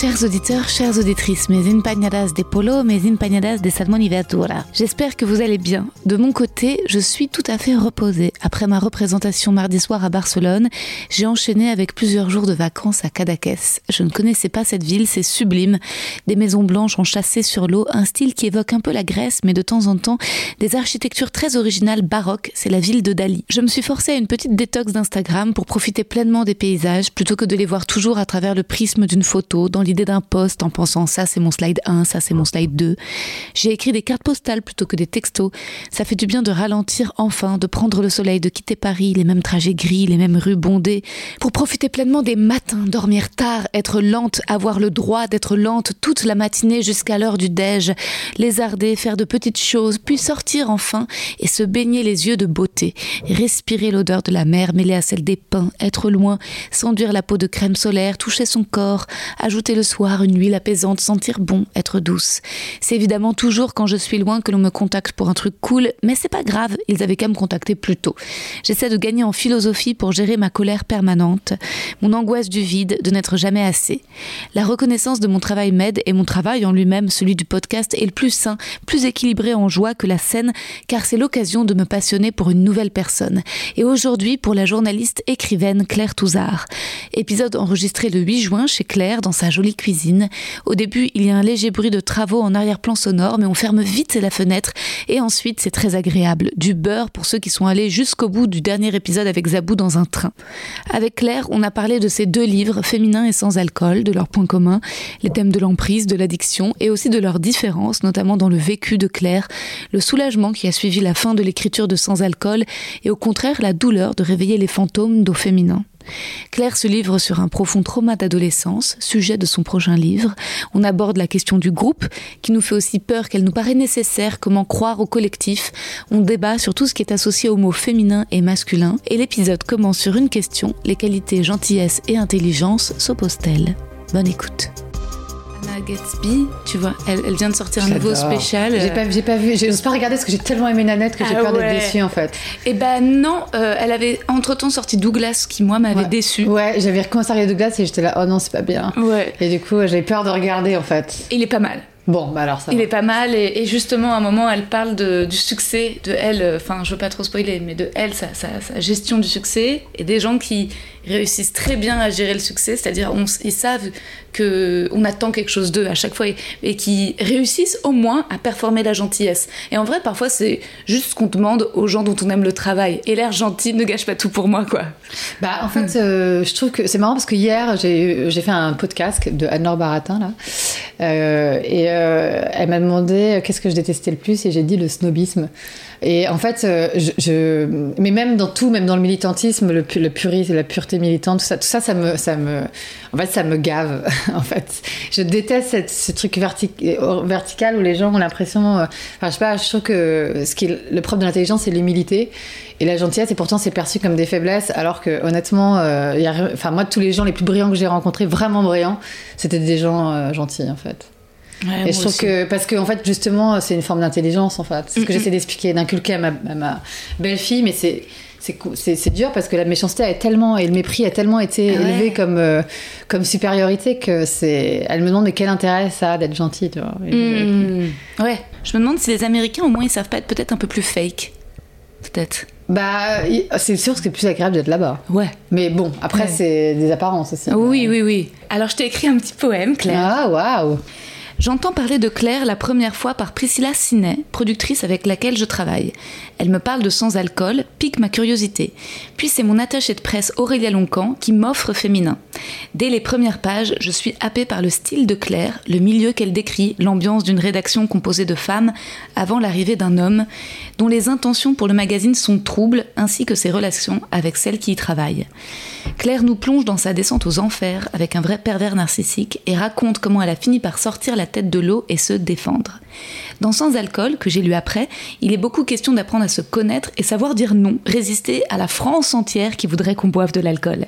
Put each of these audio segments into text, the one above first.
Chers auditeurs, chères auditrices, mes empanadas de polo, mes empanadas de salmon y verdura. J'espère que vous allez bien. De mon côté, je suis tout à fait reposée. Après ma représentation mardi soir à Barcelone, j'ai enchaîné avec plusieurs jours de vacances à Cadaqués. Je ne connaissais pas cette ville, c'est sublime. Des maisons blanches enchâssées sur l'eau, un style qui évoque un peu la Grèce, mais de temps en temps, des architectures très originales baroques. C'est la ville de Dali. Je me suis forcée à une petite détox d'Instagram pour profiter pleinement des paysages, plutôt que de les voir toujours à travers le prisme d'une photo, l'idée d'un post en pensant ça c'est mon slide 1, ça c'est mon slide 2. J'ai écrit des cartes postales plutôt que des textos. Ça fait du bien de ralentir enfin, de prendre le soleil, de quitter Paris, les mêmes trajets gris, les mêmes rues bondées, pour profiter pleinement des matins, dormir tard, être lente, avoir le droit d'être lente toute la matinée jusqu'à l'heure du déj, lézarder, faire de petites choses, puis sortir enfin et se baigner les yeux de beauté, respirer l'odeur de la mer mêlée à celle des pins, être loin, s'enduire la peau de crème solaire, toucher son corps, ajouter le soir une huile apaisante, sentir bon, être douce. C'est évidemment toujours quand je suis loin que l'on me contacte pour un truc cool, mais c'est pas grave, ils avaient qu'à me contacter plus tôt. J'essaie de gagner en philosophie pour gérer ma colère permanente, mon angoisse du vide, de n'être jamais assez. La reconnaissance de mon travail m'aide et mon travail en lui-même, celui du podcast, est le plus sain, plus équilibré en joie que la scène, car c'est l'occasion de me passionner pour une nouvelle personne. Et aujourd'hui, pour la journaliste écrivaine Claire Touzard. Épisode enregistré le 8 juin chez Claire dans sa jolie cuisine. Au début, il y a un léger bruit de travaux en arrière-plan sonore, mais on ferme vite la fenêtre et ensuite c'est très agréable. Du beurre pour ceux qui sont allés jusqu'au bout du dernier épisode avec Zabou dans un train. Avec Claire, on a parlé de ces deux livres, Féminin et sans alcool, de leurs points communs, les thèmes de l'emprise, de l'addiction et aussi de leurs différences, notamment dans le vécu de Claire, le soulagement qui a suivi la fin de l'écriture de Sans alcool et au contraire la douleur de réveiller les fantômes d'au féminin. Claire se livre sur un profond trauma d'adolescence, sujet de son prochain livre. On aborde la question du groupe, qui nous fait aussi peur qu'elle nous paraît nécessaire, comment croire au collectif. On débat sur tout ce qui est associé aux mots féminin et masculin. Et l'épisode commence sur une question, les qualités gentillesse et intelligence s'opposent-elles? Bonne écoute. Gatsby, tu vois, elle, elle vient de sortir un nouveau spécial. J'ai pas, j'ai pas vu, j'ose pas regarder parce que j'ai tellement aimé Nanette que j'ai Ah peur ouais. d'être déçue en fait. Et ben non, euh, elle avait entre-temps sorti Douglas, qui moi m'avait Ouais. déçu. Ouais, j'avais recommencé à regarder Douglas et j'étais là, oh non, c'est pas bien. Ouais. Et du coup, j'avais peur de regarder en fait. Il est pas mal. Bon, bah alors ça. Il va. est pas mal et, et justement à un moment elle parle de- du succès de elle, euh, enfin je veux pas trop spoiler, mais de elle, sa, sa- sa gestion du succès et des gens qui réussissent très bien à gérer le succès, c'est-à-dire ils savent que on attend quelque chose d'eux à chaque fois et, et qui réussissent au moins à performer la gentillesse. Et en vrai parfois c'est juste ce qu'on demande aux gens dont on aime le travail et l'air gentil ne gâche pas tout pour moi quoi. Bah, en fait, euh, je trouve que c'est marrant parce que hier, j'ai j'ai fait un podcast de Anne-Laure Baratin, là. Euh, et euh, elle m'a demandé qu'est-ce que je détestais le plus et j'ai dit le snobisme. Et en fait, euh, je, je- mais même dans tout, même dans le militantisme, le, pu- le purisme, la pureté militante, tout ça, tout ça, ça me, ça me, en fait, ça me gave. en fait, je déteste ce truc euh, vertical où les gens ont l'impression, euh, enfin, je sais pas, je trouve que ce qui est le propre de l'intelligence, c'est l'humilité et la gentillesse. Et pourtant, c'est perçu comme des faiblesses, alors que honnêtement, euh, y a enfin, moi, tous les gens les plus brillants que j'ai rencontrés, vraiment brillants, c'était des gens gentils, en fait. Et je trouve que parce que en fait justement c'est une forme d'intelligence en fait. C'est ce que Mm, mm. j'essaie d'expliquer, d'inculquer à ma, à ma belle-fille, mais c'est c'est dur parce que la méchanceté a tellement et le mépris a tellement été Ah ouais. élevé comme euh, comme supériorité que c'est elle me demande mais quel intérêt ça a d'être gentil tu vois. Hmm. Ouais. Je me demande si les Américains, au moins, ils savent pas être peut-être un peu plus fake. Peut-être. bah c'est sûr que c'est plus agréable d'être là-bas Ouais. mais bon après Ouais. c'est des apparences aussi Oui, oui, oui. Alors, je t'ai écrit un petit poème, Claire. ah waouh J'entends parler de Claire la première fois par Priscilla Sinet, productrice avec laquelle je travaille. Elle me parle de sans alcool, pique ma curiosité. Puis c'est mon attaché de presse Aurélia Loncan qui m'offre féminin. Dès les premières pages, je suis happée par le style de Claire, le milieu qu'elle décrit, l'ambiance d'une rédaction composée de femmes avant l'arrivée d'un homme, dont les intentions pour le magazine sont troubles, ainsi que ses relations avec celles qui y travaillent. Claire nous plonge dans sa descente aux enfers avec un vrai pervers narcissique et raconte comment elle a fini par sortir la tête de l'eau et se défendre. Dans Sans alcool, que j'ai lu après, il est beaucoup question d'apprendre à se connaître et savoir dire non, résister à la France entière qui voudrait qu'on boive de l'alcool.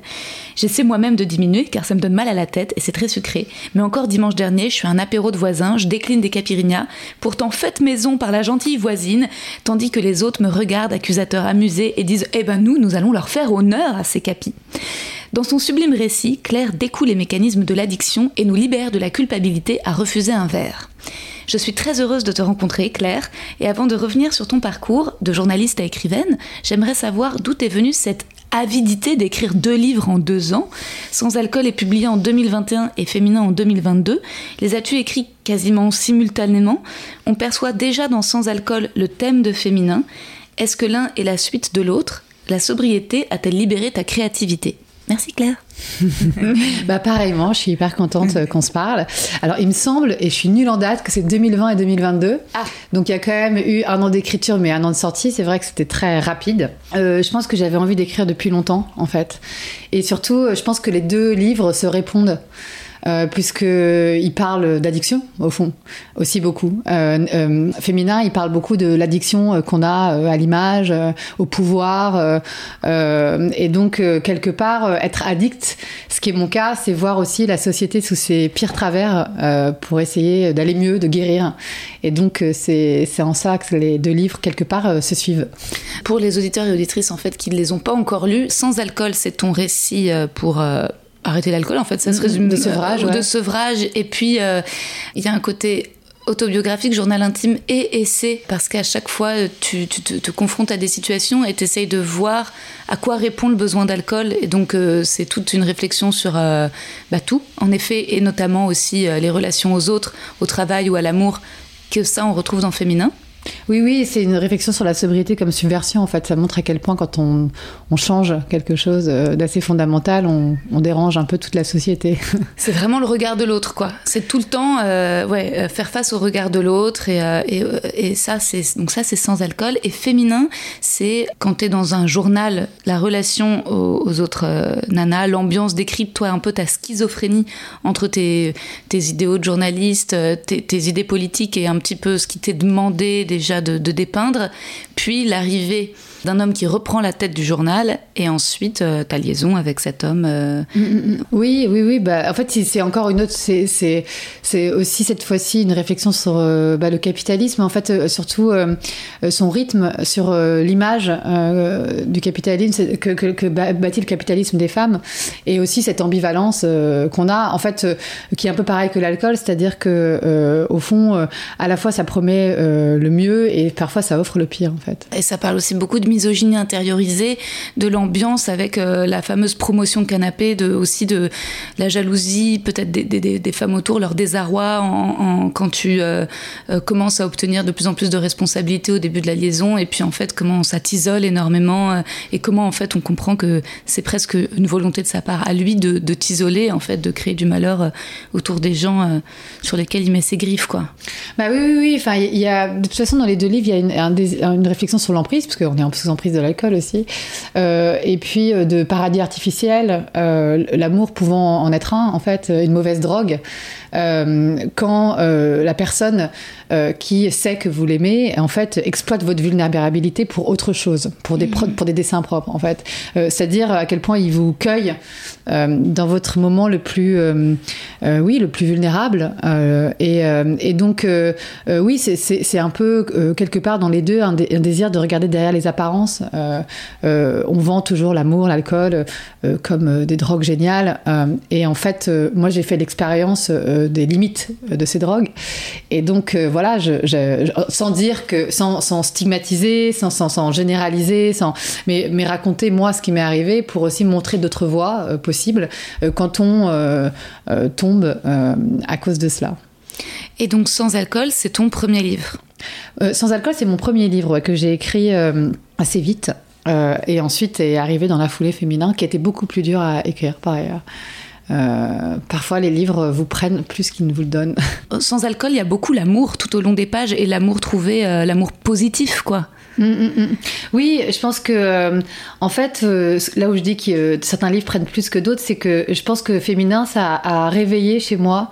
J'essaie moi-même de diminuer car ça me donne mal à la tête et c'est très sucré. Mais encore dimanche dernier, je suis un apéro de voisins, je décline des caipirinhas, pourtant faites maison par la gentille voisine, tandis que les autres me regardent accusateurs amusés et disent Eh ben nous, nous allons leur faire honneur à ces capis. Dans son sublime récit, Claire découle les mécanismes de l'addiction et nous libère de la culpabilité à refuser un verre. Je suis très heureuse de te rencontrer, Claire, et avant de revenir sur ton parcours de journaliste à écrivaine, j'aimerais savoir d'où est venue cette avidité d'écrire deux livres en deux ans. Sans alcool est publié en 2021 et Féminin en 2022. Les as-tu écrits quasiment simultanément? On perçoit déjà dans Sans alcool le thème de Féminin. Est-ce que l'un est la suite de l'autre? La sobriété a-t-elle libéré ta créativité? Merci Claire. Bah pareillement, je suis hyper contente euh, qu'on se parle. Alors il me semble, et je suis nulle en date, que c'est 2020 et 2022. Ah. Donc il y a quand même eu un an d'écriture, mais un an de sortie. C'est vrai que c'était très rapide. Euh, je pense que j'avais envie d'écrire depuis longtemps, en fait. Et surtout, euh, je pense que les deux livres se répondent. Euh, puisqu'il parle d'addiction, au fond, aussi beaucoup. Euh, euh, féminin, il parle beaucoup de l'addiction euh, qu'on a à l'image, au pouvoir. et donc, quelque part, être addict, ce qui est mon cas, c'est voir aussi la société sous ses pires travers pour essayer d'aller mieux, de guérir. Et donc, c'est en ça que les deux livres, quelque part, se suivent. Pour les auditeurs et auditrices en fait qui ne les ont pas encore lus, Sans alcool, c'est ton récit pour arrêter l'alcool en fait, ça se Mm, résume de sevrage, ouais. de sevrage et puis euh, il y a un côté autobiographique, journal intime et essai, parce qu'à chaque fois, euh, tu, tu te, te confrontes à des situations et tu essayes de voir à quoi répond le besoin d'alcool. Et donc, euh, c'est toute une réflexion sur euh, bah, tout, en effet, et notamment aussi euh, les relations aux autres, au travail ou à l'amour, que ça, on retrouve dans Féminin. Oui, oui, c'est une réflexion sur la sobriété comme subversion. En fait, ça montre à quel point, quand on, on change quelque chose euh, d'assez fondamental, on, dérange un peu toute la société. C'est vraiment le regard de l'autre, quoi. C'est tout le temps, euh, ouais, euh, faire face au regard de l'autre et, et, et ça, c'est sans alcool. Et féminin, c'est quand t'es dans un journal, la relation aux, autres nanas, l'ambiance décrypte, toi, un peu ta schizophrénie entre tes, tes idéaux de journaliste, tes idées politiques et un petit peu ce qui t'est demandé déjà de, de dépeindre, puis l'arrivée d'un homme qui reprend la tête du journal et ensuite euh, ta liaison avec cet homme. euh, Oui, oui, oui. Bah, en fait, c'est- encore une autre. C'est c'est- c'est aussi cette fois-ci une réflexion sur euh, bah, le capitalisme. En fait, euh, surtout son rythme sur euh, l'image euh, du capitalisme que, que, bâtit le capitalisme des femmes, et aussi cette ambivalence euh, qu'on a, en fait, euh, qui est un peu pareil que l'alcool, c'est-à-dire que euh, au fond, euh, à la fois ça promet euh, le mieux et parfois ça offre le pire, en fait. Et ça parle aussi beaucoup de misogynie intériorisée, de l'ambiance avec euh, la fameuse promotion canapé, de, aussi de la jalousie, peut-être des, des- des- femmes autour, leur désarroi en, quand tu euh, euh, commences à obtenir de plus en plus de responsabilités au début de la liaison, et puis en fait comment ça t'isole énormément, et comment en fait on comprend que c'est presque une volonté de sa part à lui de, de t'isoler, en fait, de créer du malheur autour des gens sur lesquels il met ses griffes, quoi. Bah oui, oui, oui. Enfin, y a de toute façon dans les deux livres, il y a une, une réflexion sur l'emprise, parce qu'on est en sous emprise de l'alcool aussi, Euh, et puis euh, de paradis artificiel, euh, l'amour pouvant en être un, en fait, une mauvaise drogue. Quand la personne qui sait que vous l'aimez, en fait, exploite votre vulnérabilité pour autre chose, pour des, pour des dessins propres, en fait. C'est-à-dire à quel point il vous cueille dans votre moment le plus, oui, le plus vulnérable. Et, et, donc, oui, c'est un peu quelque part dans les deux un, un, désir de regarder derrière les apparences. on vend toujours l'amour, l'alcool comme des drogues géniales. et en fait, moi, j'ai fait l'expérience des limites de ces drogues. Et donc, voilà, je, sans dire que, sans, sans stigmatiser, sans, sans, sans, généraliser, sans, mais, mais raconter moi ce qui m'est arrivé pour aussi montrer d'autres voies possibles quand on tombe à cause de cela. Et donc, Sans alcool, c'est ton premier livre? Sans alcool, c'est mon premier livre que j'ai écrit assez vite. Euh, et ensuite est arrivé dans la foulée féminin, qui était beaucoup plus dur à écrire par ailleurs. Euh, parfois, les livres vous prennent plus qu'ils ne vous le donnent. Sans alcool, il y a beaucoup l'amour tout au long des pages et l'amour trouvé, euh, l'amour positif, quoi. Mm, mm, mm. Oui, je pense que, euh, en fait, euh, là où je dis que euh, certains livres prennent plus que d'autres, c'est que je pense que féminin, ça a, réveillé chez moi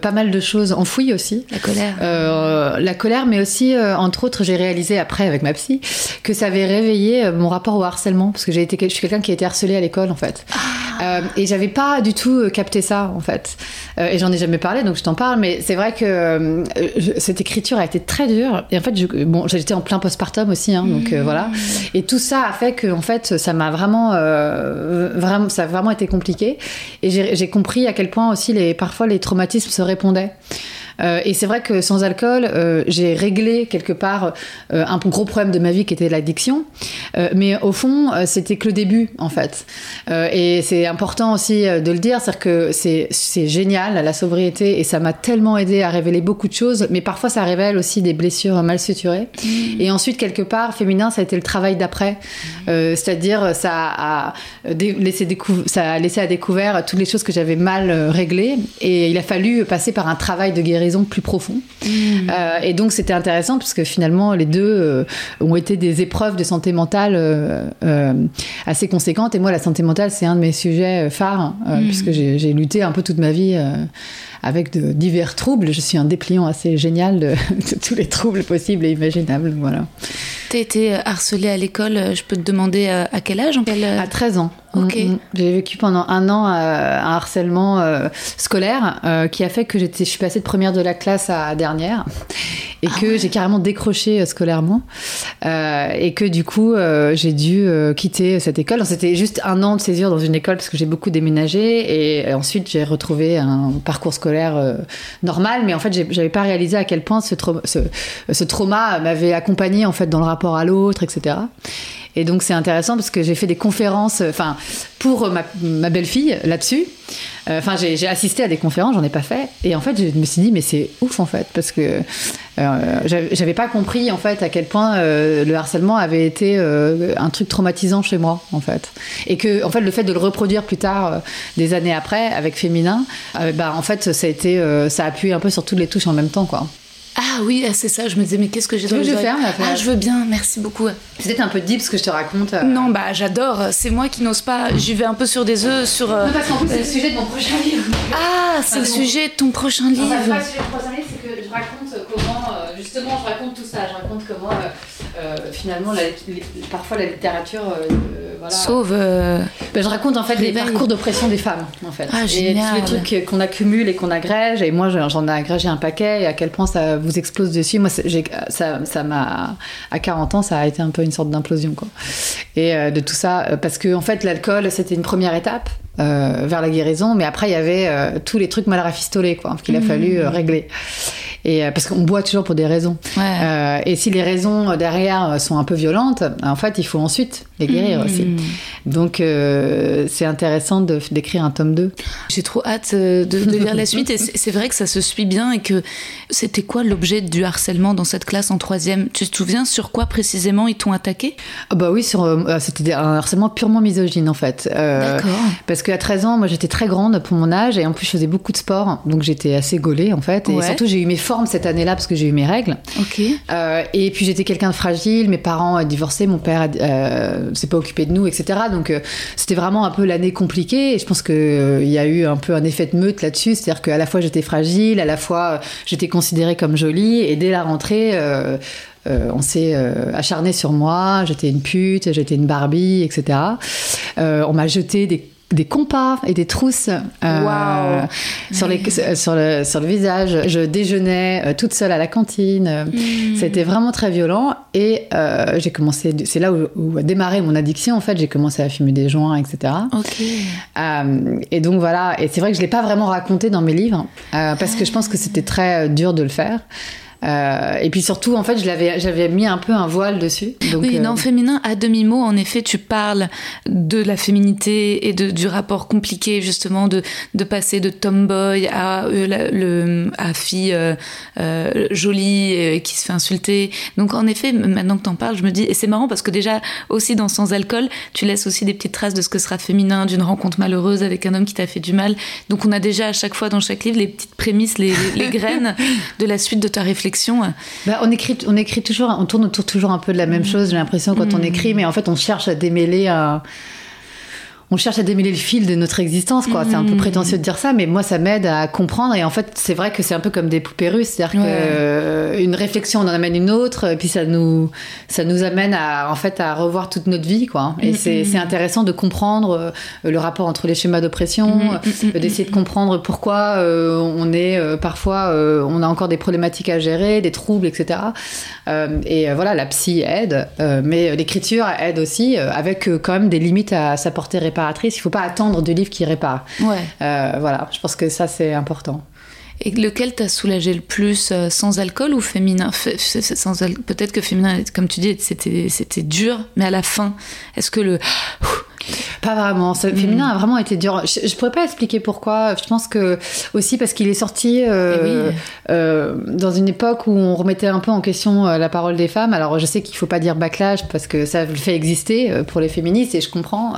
pas mal de choses enfouies aussi. La colère. la colère, mais aussi, entre autres, j'ai réalisé après avec ma psy que ça avait réveillé mon rapport au harcèlement, parce que j'ai été, je suis quelqu'un qui a été harcelé à l'école, en fait. Ah. et j'avais pas du tout capté ça, en fait. et j'en ai jamais parlé, donc je t'en parle, mais c'est vrai que cette écriture a été très dure. Et en fait, je, bon, j'étais en plein postpartum aussi, hein, donc euh, voilà. Et tout ça a fait que en fait, ça m'a vraiment, euh, vraiment, ça a vraiment été compliqué. Et j'ai compris à quel point aussi les, parfois les traumatismes se répondaient. Euh, et c'est vrai que sans alcool, euh, j'ai réglé quelque part euh, un gros problème de ma vie qui était l'addiction. mais au fond, c'était que le début, en fait. et c'est important aussi de le dire, c'est que c'est génial, la sobriété, et ça m'a tellement aidé à révéler beaucoup de choses, mais parfois ça révèle aussi des blessures mal suturées. Mmh. Et ensuite, quelque part, féminin, ça a été le travail d'après. Mmh. C'est-à-dire, ça a, laissé ça a laissé à découvert toutes les choses que j'avais mal réglées. Et il a fallu passer par un travail de guérison plus profond. Mmh. Euh, et donc c'était intéressant parce que finalement les deux euh, ont été des épreuves de santé mentale euh, assez conséquentes. Et moi la santé mentale c'est un de mes sujets phares mmh. puisque j'ai lutté un peu toute ma vie avec de divers troubles. Je suis un dépliant assez génial de, tous les troubles possibles et imaginables. Voilà. Tu as été harcelée à l'école, je peux te demander à quel âge À 13 ans. Mm, mm. J'ai vécu pendant un an euh, un harcèlement euh, scolaire euh, qui a fait que je suis passée de première de la classe à dernière et ah que j'ai carrément décroché scolairement et que du coup j'ai dû quitter cette école. C'était juste un an de césure dans une école parce que j'ai beaucoup déménagé et, ensuite j'ai retrouvé un parcours scolaire normal, mais en fait j'avais pas réalisé à quel point ce, ce, ce trauma m'avait accompagné en fait dans le rapport à l'autre, etc. Et donc c'est intéressant parce que j'ai fait des conférences, enfin pour ma, ma belle-fille là-dessus. Euh, enfin j'ai assisté à des conférences, j'en ai pas fait. Et en fait je me suis dit mais c'est ouf en fait parce que euh, j'avais pas compris en fait à quel point euh, le harcèlement avait été euh, un truc traumatisant chez moi en fait. Et que en fait le fait de le reproduire plus tard, des années après avec féminin, bah en fait ça a été, ça a appuyé un peu sur toutes les touches en même temps quoi. Ah oui, ah, c'est ça. Je me disais, mais qu'est-ce que j'ai dans je faire Ah, je veux bien, merci beaucoup. C'est peut-être un peu deep ce que je te raconte. Euh. Non, bah j'adore. C'est moi qui n'ose pas. J'y vais un peu sur des œufs. Sur, euh, Non, parce qu'en plus, c'est le sujet de mon prochain livre. Ah, c'est le sujet de ton prochain livre. Enfin, pas le sujet de mon prochain livre, c'est que je raconte comment. Euh, justement, je raconte tout ça. Je raconte comment. Finalement, parfois la littérature voilà. sauve. Ben, je raconte en fait les parcours d'oppression des femmes, en fait. Ah, et tous les trucs qu'on accumule et qu'on agrège. Et moi, j'en ai agrégé un paquet. Et à quel point ça vous explose dessus. Moi, ça, ça m'a, à 40 ans, ça a été un peu une sorte d'implosion, quoi. Et euh, de tout ça, euh, parce que en fait, l'alcool, c'était une première étape. Euh, vers la guérison, mais après il y avait tous les trucs mal rafistolés quoi qu'il a mmh. fallu régler. Et parce qu'on boit toujours pour des raisons. et si les raisons derrière sont un peu violentes, en fait il faut ensuite les guérir mmh. aussi. Donc c'est intéressant d'écrire un tome 2. J'ai trop hâte de, de lire la suite et c'est vrai que ça se suit bien et que c'était quoi l'objet du harcèlement dans cette classe en troisième? Tu te souviens sur quoi précisément ils t'ont attaqué? Ah Bah oui, sur, euh, c'était un harcèlement purement misogyne en fait. Euh, D'accord. Parce qu'à 13 ans, moi j'étais très grande pour mon âge et en plus je faisais beaucoup de sport, donc j'étais assez gaulée en fait. Et surtout j'ai eu mes forme cette année-là parce que j'ai eu mes règles. Ok. Euh, et puis j'étais quelqu'un de fragile, mes parents ont divorcé, mon père euh, s'est pas occupé de nous, etc. Donc euh, c'était vraiment un peu l'année compliquée. Et je pense qu'il y a eu un peu un effet de meute là-dessus, c'est-à-dire qu'à la fois j'étais fragile, à la fois j'étais considérée comme jolie, et dès la rentrée. on s'est acharné sur moi, j'étais une pute, j'étais une Barbie, etc. on m'a jeté des des compas et des trousses euh, sur, les, sur, le, sur le visage. Je déjeunais euh, toute seule à la cantine. Mm. C'était vraiment très violent. Et euh, j'ai commencé, c'est là où, a démarré mon addiction en fait. J'ai commencé à fumer des joints, etc. et donc voilà. Et c'est vrai que je l'ai pas vraiment raconté dans mes livres parce que je pense que c'était très dur de le faire. Euh, et puis surtout, en fait, je l'avais, j'avais mis un peu un voile dessus. Donc, oui, dans euh, Féminin, à demi-mot, en effet, tu parles de la féminité et de, du rapport compliqué, justement, de, de passer de tomboy à, euh, le, à fille jolie qui se fait insulter. Donc, en effet, maintenant que t'en parles, je me dis, et c'est marrant parce que déjà, aussi dans Sans Alcool, tu laisses aussi des petites traces de ce que sera féminin, d'une rencontre malheureuse avec un homme qui t'a fait du mal. Donc, on a déjà à chaque fois dans chaque livre les petites prémices, les, les graines de la suite de ta réflexion bah, on écrit, on écrit toujours, on tourne autour toujours un peu de la même mm. chose. J'ai l'impression quand on mm. écrit, mais en fait, on cherche à démêler un on cherche à démêler le fil de notre existence, quoi. C'est un peu mm. prétentieux de dire ça, mais moi, ça m'aide à comprendre. Et en fait, c'est vrai que c'est un peu comme des poupées russes, c'est-à-dire qu'une réflexion, on en amène une autre, et puis ça nous, ça nous amène à, en fait, à revoir toute notre vie, quoi. Et mm, c'est, mm, intéressant de comprendre euh, le rapport entre les schémas d'oppression, euh, d'essayer de comprendre pourquoi euh, on est parfois, on a encore des problématiques à gérer, des troubles, etc. et voilà, la psy aide, mais l'écriture aide aussi, avec quand même des limites à sa portée réparatrice il ne faut pas attendre de livres qui réparent. Ouais. Euh, voilà, je pense que ça, c'est important. Et lequel t'a soulagé le plus, euh, sans alcool ou féminin? Peut-être que féminin, comme tu dis, c'était dur, mais à la fin, est-ce que le pas vraiment. Ce féminin a vraiment été dur. Je, je, pourrais pas expliquer pourquoi. Je pense que aussi parce qu'il est sorti euh, eh euh, dans une époque où on remettait un peu en question euh, la parole des femmes. Alors je sais qu'il faut pas dire backlash parce que ça le fait exister pour les féministes et je comprends.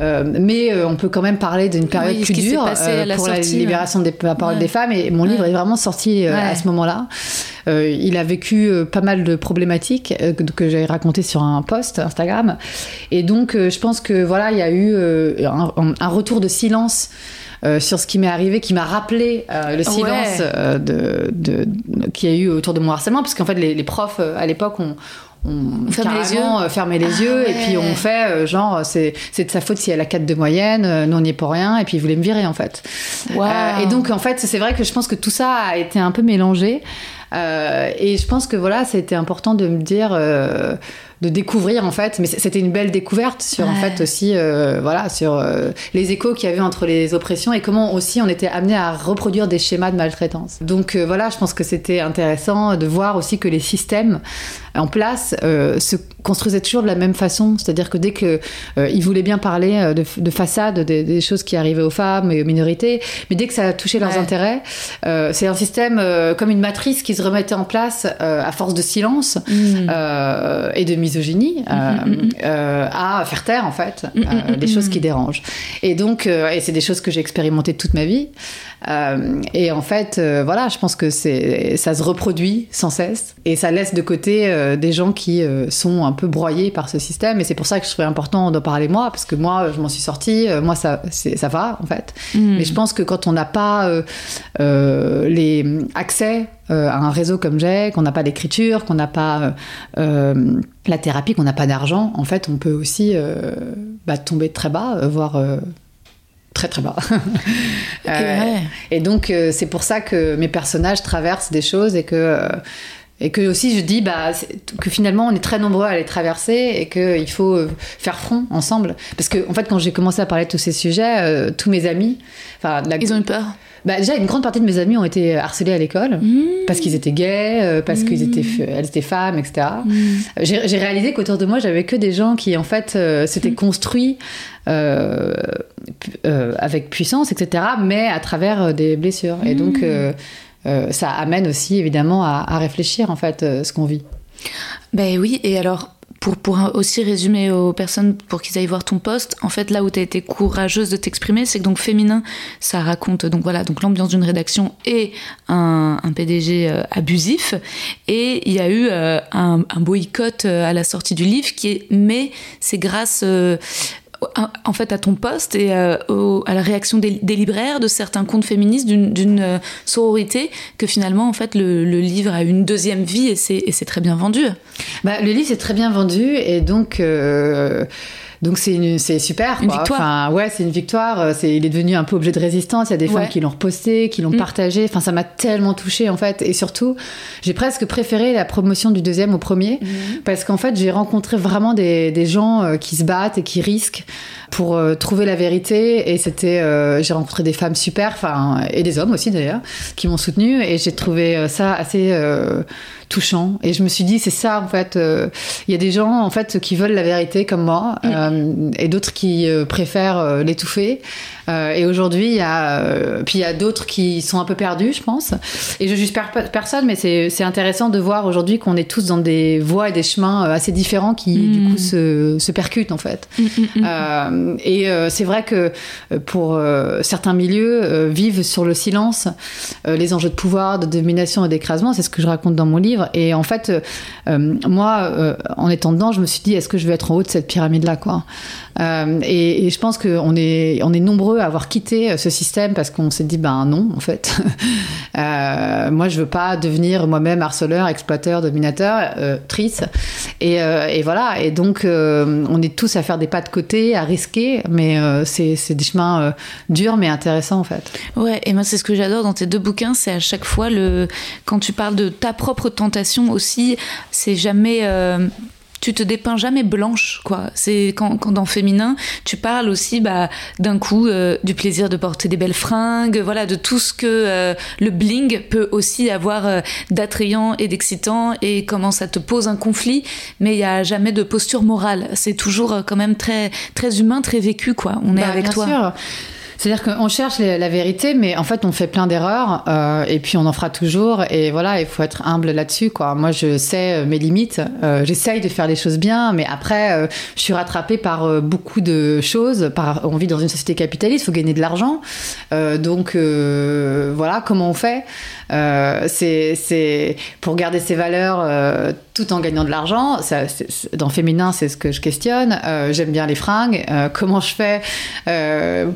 Euh, mais on peut quand même parler d'une période plus dure pour la libération des paroles des femmes. Et mon livre est vraiment sorti à ce moment-là. Euh, il a vécu euh, pas mal de problématiques euh, que, j'avais racontées sur un post Instagram. Et donc, je pense que voilà, il y a eu un, retour de silence. sur ce qui m'est arrivé, qui m'a rappelé le silence de, de, qu'il y a eu autour de mon harcèlement, parce qu'en fait les, profs à l'époque ont, on fermait les yeux, les yeux et puis on fait genre c'est de sa faute si elle a 4 de moyenne, nous on n'y est pour rien et puis ils voulaient me virer en fait. et donc en fait c'est vrai que je pense que tout ça a été un peu mélangé. Euh, et je pense que voilà, c'était important de me dire, euh, de découvrir en fait. Mais c'était une belle découverte sur en fait aussi, euh, voilà, sur les échos qu'il y avait entre les oppressions et comment aussi on était amené à reproduire des schémas de maltraitance. Donc voilà, je pense que c'était intéressant de voir aussi que les systèmes en place se construisaient toujours de la même façon. C'est-à-dire que dès qu'ils euh, voulaient bien parler de, de façade, des, choses qui arrivaient aux femmes et aux minorités, mais dès que ça touchait leurs intérêts, c'est un système comme une matrice qui se remettait en place euh, à force de silence mm. euh, et de misogynie mm, mm, euh, à faire taire en fait des choses qui dérangent. Et donc, et c'est des choses que j'ai expérimentées toute ma vie. Et en fait, voilà, je pense que c'est ça se reproduit sans cesse et ça laisse de côté des gens qui sont un peu broyés par ce système. Et c'est pour ça que je trouvais important d'en parler moi, parce que moi, je m'en suis sortie. moi, ça, ça va en fait. Mais je pense que quand on n'a pas les accès euh, à un réseau comme j'ai, qu'on n'a pas d'écriture, qu'on n'a pas euh, euh, la thérapie, qu'on n'a pas d'argent, en fait, on peut aussi bah, tomber très bas, voire très très bas. et donc c'est pour ça que mes personnages traversent des choses et que et que aussi je dis bah, que finalement on est très nombreux à les traverser et qu'il faut faire front ensemble. Parce que en fait quand j'ai commencé à parler de tous ces sujets, tous mes amis, enfin ils ont eu peur. Bah, déjà, une grande partie de mes amis ont été harcelés à l'école mmh. parce qu'ils étaient gays, euh, parce qu'elles mmh. étaient, étaient femmes, etc. Mmh. J'ai réalisé qu'autour de moi, j'avais que des gens qui, en fait, euh, s'étaient construits euh, avec puissance, etc., mais à travers des blessures. Et donc, ça amène aussi, évidemment, à, à réfléchir, en fait, ce qu'on vit. Ben oui, et alors, pour, pour aussi résumer aux personnes pour qu'ils aillent voir ton poste, en fait, là où tu as été courageuse de t'exprimer, c'est que donc féminin, ça raconte donc voilà donc l'ambiance d'une rédaction et un, PDG euh, abusif. Et il y a eu euh, un, un, boycott à la sortie du livre qui est, mais c'est grâce en fait à ton poste et euh, à la réaction des, libraires de certains comptes féministes d'une euh, sororité que finalement en fait le, livre a une deuxième vie et c'est très bien vendu. Bah, le livre est très bien vendu et donc euh, donc c'est c'est super. Une victoire. Enfin, ouais, c'est une victoire. Euh, c'est, il est devenu un peu objet de résistance. Il y a des femmes qui l'ont reposté, qui l'ont mm. partagé. Enfin, ça m'a tellement touchée en fait. Et surtout, j'ai presque préféré la promotion du deuxième au premier mm. parce qu'en fait, j'ai rencontré vraiment des, des gens euh, qui se battent et qui risquent pour euh, trouver la vérité. Et c'était, j'ai rencontré des femmes super, enfin, et des hommes aussi d'ailleurs, qui m'ont soutenue. Et j'ai trouvé ça assez touchant. Et je me suis dit, c'est ça en fait. Il y a des gens en fait qui veulent la vérité comme moi, mm. Euh, et d'autres qui euh, préfèrent l'étouffer. Et aujourd'hui, il y a, puis il y a d'autres qui sont un peu perdus, je pense. Et je juge personne, mais c'est intéressant de voir aujourd'hui qu'on est tous dans des voies et des chemins assez différents qui du coup mm. se, se, percutent en fait. Mm, et c'est vrai que pour certains milieux, vivent sur le silence les enjeux de pouvoir, de domination et d'écrasement. C'est ce que je raconte dans mon livre. Et en fait, euh, moi, euh, en étant dedans, je me suis dit, est-ce que je vais être en haut de cette pyramide-là, quoi? Euh, et, je pense qu'on est, on est nombreux à avoir quitté ce système parce qu'on s'est dit, ben non, en fait. moi, je veux pas devenir moi-même harceleur, exploiteur, dominateur, trice. Et, voilà. Et donc, on est tous à faire des pas de côté, à risquer, mais c'est, des chemins durs mais intéressants, en fait. Ouais, et moi, c'est ce que j'adore dans tes deux bouquins, c'est à chaque fois le, quand tu parles de ta propre tentation aussi, c'est jamais euh, tu te dépeins jamais blanche, quoi. C'est quand, quand, dans féminin, tu parles aussi, bah, d'un coup, euh, du plaisir de porter des belles fringues, voilà, de tout ce que euh, le bling peut aussi avoir d'attrayant et d'excitant et comment ça te pose un conflit, mais il y a jamais de posture morale. C'est toujours quand même très, très humain, très vécu, quoi. On est bah, avec bien toi. Sûr. C'est-à-dire qu'on cherche la vérité, mais en fait, on fait plein d'erreurs, euh, et puis on en fera toujours. Et voilà, il faut être humble là-dessus, quoi. Moi, je sais euh, mes limites. Euh, J'essaye de faire les choses bien, mais après, euh, je suis rattrapée par euh, beaucoup de choses. Par, on vit dans une société capitaliste, il faut gagner de l'argent. donc, voilà, comment on fait? C'est pour garder ses valeurs tout en gagnant de l'argent. Dans féminin, c'est ce que je questionne. J'aime bien les fringues. comment je fais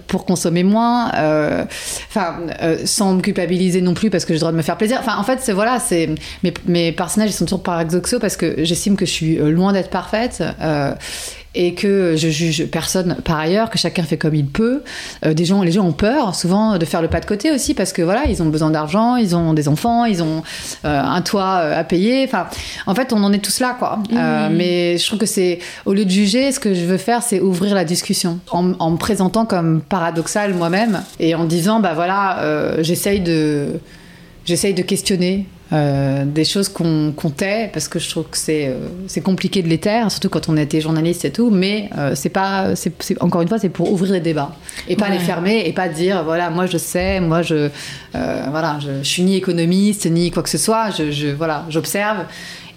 pour consommer moins, euh, enfin, euh, sans me culpabiliser non plus parce que j'ai le droit de me faire plaisir. Enfin, en fait, c'est voilà, c'est mes, mes, personnages ils sont toujours paradoxaux parce que j'estime que je suis euh, loin d'être parfaite et que je juge personne par ailleurs, que chacun fait comme il peut. Euh, des gens, les gens ont peur souvent de faire le pas de côté aussi parce que voilà, ils ont besoin d'argent, ils ont des enfants, ils ont euh, un toit euh, à payer. Enfin, en fait, on en est tous là, quoi. Mmh. mais je trouve que c'est au lieu de juger, ce que je veux faire, c'est ouvrir la discussion en, en, me présentant comme paradoxal moi-même et en disant, bah voilà, j'essaye de j'essaye de questionner euh, des choses qu'on tait parce que je trouve que c'est euh, compliqué de les taire, surtout quand on était journaliste et tout. Mais euh, c'est pas, c'est encore une fois, c'est pour ouvrir les débats et pas les fermer et pas dire voilà, moi je sais, moi je voilà, je, je, suis ni économiste ni quoi que ce soit. Je, je voilà, j'observe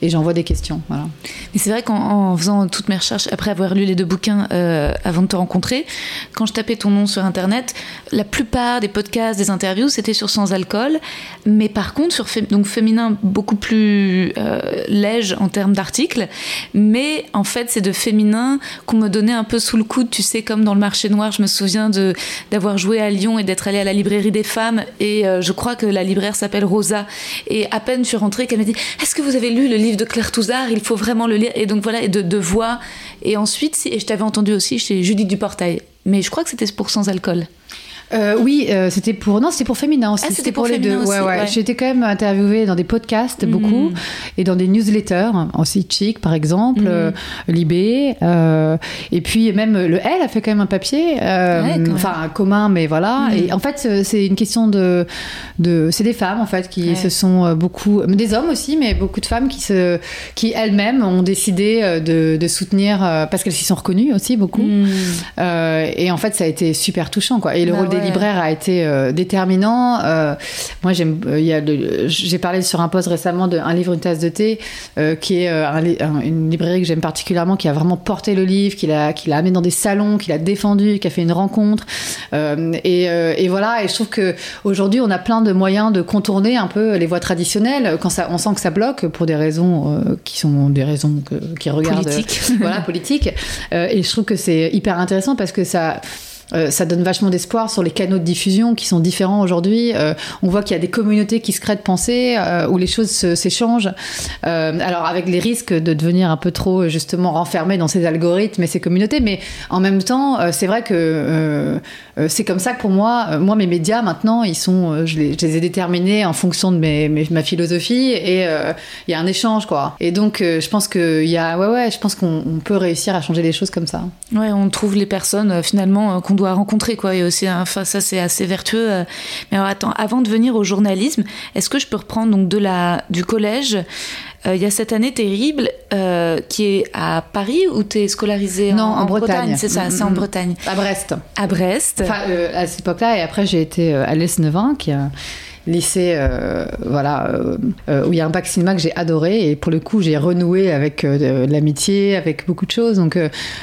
et j'envoie des questions. Mais c'est vrai qu'en faisant toutes mes recherches, après avoir lu les deux bouquins euh, avant de te rencontrer, quand je tapais ton nom sur Internet, la plupart des podcasts, des interviews, c'était sur sans alcool. Mais par contre, sur donc féminin, beaucoup plus euh, léger en termes d'articles. Mais en fait, c'est de féminin qu'on me donnait un peu sous le coude. Tu sais, comme dans le marché noir, je me souviens d'avoir joué à Lyon et d'être allée à la librairie des femmes. Et euh, je crois que la libraire s'appelle Rosa. Et à peine je suis rentrée, qu'elle m'a dit Est-ce que vous avez lu le livre de Claire Touzard, il faut vraiment le lire. Et donc voilà, et de, de voix. Et ensuite, et je t'avais entendu aussi chez Judith Duportail. Mais je crois que c'était pour sans alcool. Euh, oui, euh, c'était pour non, c'était pour féminin aussi. Ah, c'était pour, les deux. ouais, ouais. J'ai été quand même interviewée dans des podcasts beaucoup mm. et dans des newsletters, aussi Chic par exemple, mm. euh, Libé, et puis même le L a fait quand même un papier, enfin commun, mais voilà. Mm. Et en fait, c'est une question de, de c'est des femmes en fait qui se sont beaucoup, des hommes aussi, mais beaucoup de femmes qui se, qui elles-mêmes ont décidé de, de soutenir parce qu'elles s'y sont reconnues aussi beaucoup. et en fait, ça a été super touchant quoi. Et le rôle des libraires a été déterminant. moi, j'aime, il y a j'ai parlé sur un post récemment d'un livre, une tasse de thé, qui est une librairie que j'aime particulièrement, qui a vraiment porté le livre, qui l'a, qui l'a amené dans des salons, qui l'a défendu, qui a fait une rencontre. Et, et, voilà. Et je trouve que aujourd'hui, on a plein de moyens de contourner un peu les voies traditionnelles quand ça, on sent que ça bloque pour des raisons qui sont des raisons qui regardent politique. voilà politique. et je trouve que c'est hyper intéressant parce que ça euh, ça donne vachement d'espoir sur les canaux de diffusion qui sont différents aujourd'hui. Euh, on voit qu'il y a des communautés qui se créent de pensée, euh, où les choses s'échangent. alors avec les risques de devenir un peu trop justement renfermé dans ces algorithmes et ces communautés, mais en même temps, c'est vrai que c'est comme ça que pour moi, moi mes médias maintenant, ils sont, je les, ai déterminés en fonction de mes, ma philosophie et il y a un échange quoi. Et donc je pense qu'il y a, ouais ouais, je pense qu'on peut réussir à changer les choses comme ça. Ouais, on trouve les personnes finalement qu'on doit rencontrer quoi et aussi enfin ça c'est assez vertueux euh. mais alors, attends avant de venir au journalisme est-ce que je peux reprendre donc de la du collège euh, il y a cette année terrible euh, qui est à Paris où tu es scolarisé non, en, Bretagne? c'est ça, c'est en Bretagne. À Brest. À Brest. Enfin, à cette époque-là, et après j'ai été à l'Esnevin, qui lycée, euh, voilà, euh, euh, où il y a un bac cinéma que j'ai adoré et pour le coup j'ai renoué avec de, l'amitié, avec beaucoup de choses. Donc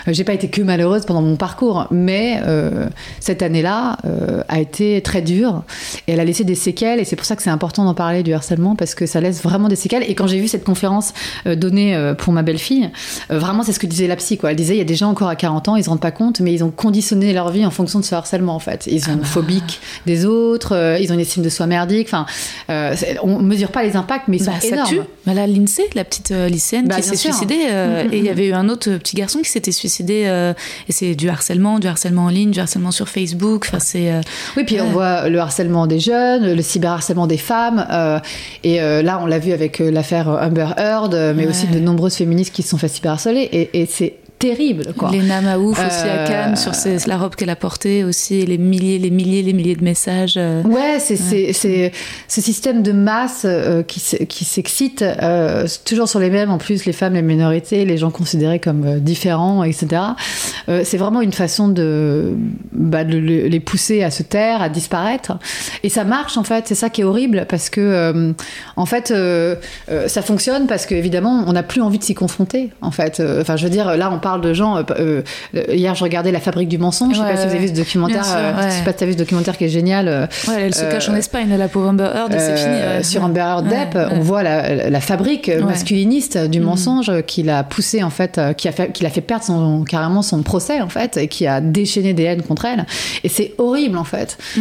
j'ai pas été que malheureuse pendant mon parcours, mais cette année-là a été très dure et elle a laissé des séquelles et c'est pour ça que c'est important d'en parler du harcèlement parce que ça laisse vraiment des séquelles. Et quand j'ai vu cette conférence donnée pour ma belle-fille, vraiment c'est ce que disait la psy quoi. Elle disait il y a des gens encore à 40 ans, ils se rendent pas compte, mais ils ont conditionné leur vie en fonction de ce harcèlement en fait. Ils sont ah bah. phobiques des autres, ils ont une estime de soi merdique Enfin, euh, on mesure pas les impacts, mais ils sont bah, énormes. Ça tue. Voilà, l'INSEE, la petite euh, lycéenne bah, qui s'est suicidée, euh, mm, mm, et il y mm. avait eu un autre petit garçon qui s'était suicidé. et c'est du harcèlement, du harcèlement en ligne, du harcèlement sur Facebook. Enfin, c'est. oui, puis on voit le harcèlement des jeunes, le cyberharcèlement des femmes. et là, on l'a vu avec l'affaire Amber Heard, mais aussi de nombreuses féministes qui se sont fait cyberharceler. Et, et c'est terrible. Quoi. Léna Maouf aussi à Cannes sur la robe qu'elle a portée aussi, les milliers, les milliers, les milliers de messages. Euh. Ouais, c'est ce système de masse euh, qui, qui s'excite, euh, toujours sur les mêmes, en plus les femmes, les minorités, les gens considérés comme différents, etc. c'est vraiment une façon de, bah, de, les pousser à se taire, à disparaître. Et ça marche en fait, c'est ça qui est horrible parce que en fait ça fonctionne parce qu'évidemment on n'a plus envie de s'y confronter en fait. Enfin je veux dire, là on parle parle de gens. Euh, euh, hier, je regardais La Fabrique du mensonge. je sais pas si vous avez vu ce documentaire. Euh, je sais pas si tu as vu ce documentaire qui est génial. elle se cache en Espagne, la pauvre Amber Heard, c'est fini. Sur Amber Heard Depp, on voit la, fabrique masculiniste du mm. mensonge qui l'a poussé, en fait, qui a fait, qui l'a fait perdre son, carrément son procès, en fait, et qui a déchaîné des haines contre elle. Et c'est horrible, en fait. Mm.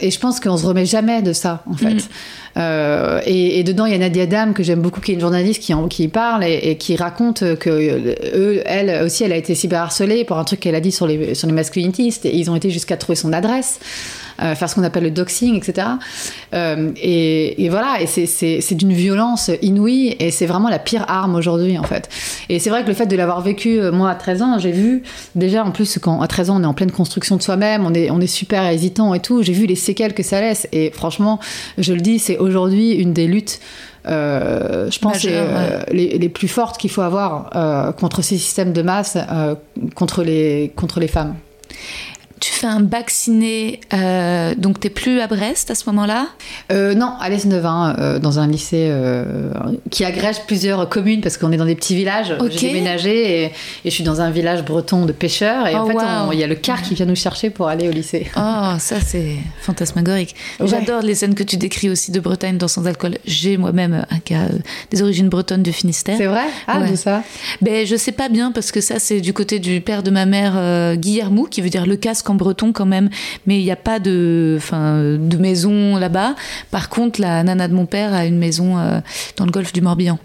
et je pense qu'on se remet jamais de ça, en fait. Mm. Euh, et, dedans, il y a Nadia Dam, que j'aime beaucoup, qui est une journaliste qui, en, qui parle et, qui raconte que eux, elle aussi, elle a été cyberharcelée pour un truc qu'elle a dit sur les, sur les masculinitistes. Et ils ont été jusqu'à trouver son adresse. Euh, faire ce qu'on appelle le doxing, etc. Euh, et, voilà, et c'est d'une violence inouïe, et c'est vraiment la pire arme aujourd'hui, en fait. Et c'est vrai que le fait de l'avoir vécu, euh, moi, à 13 ans, j'ai vu, déjà, en plus, quand à 13 ans, on est en pleine construction de soi-même, on est, on est super hésitant et tout, j'ai vu les séquelles que ça laisse, et franchement, je le dis, c'est aujourd'hui une des luttes je pense, les, les, plus fortes qu'il faut avoir contre ces systèmes de masse, contre, les, contre les femmes. Tu fais un bac ciné, euh, donc t'es plus à Brest à ce moment-là? Euh, Non, à l'Esnevin, euh, dans un lycée euh, qui agrège plusieurs communes parce qu'on est dans des petits villages. J'ai déménagé et, je suis dans un village breton de pêcheurs et en oh, fait il y a le car qui vient nous chercher pour aller au lycée. Oh, ça c'est fantasmagorique. J'adore les scènes que tu décris aussi de Bretagne dans Sans Alcool. J'ai moi-même un cas des origines bretonnes de Finistère. C'est vrai? Ah, ouais. ça? Ben, Je sais pas bien parce que ça c'est du côté du père de ma mère, Guillermo, qui veut dire le casque breton quand même, mais il n'y a pas de maison là-bas. Par contre, la nana de mon père a une maison euh, dans le golfe du Morbihan.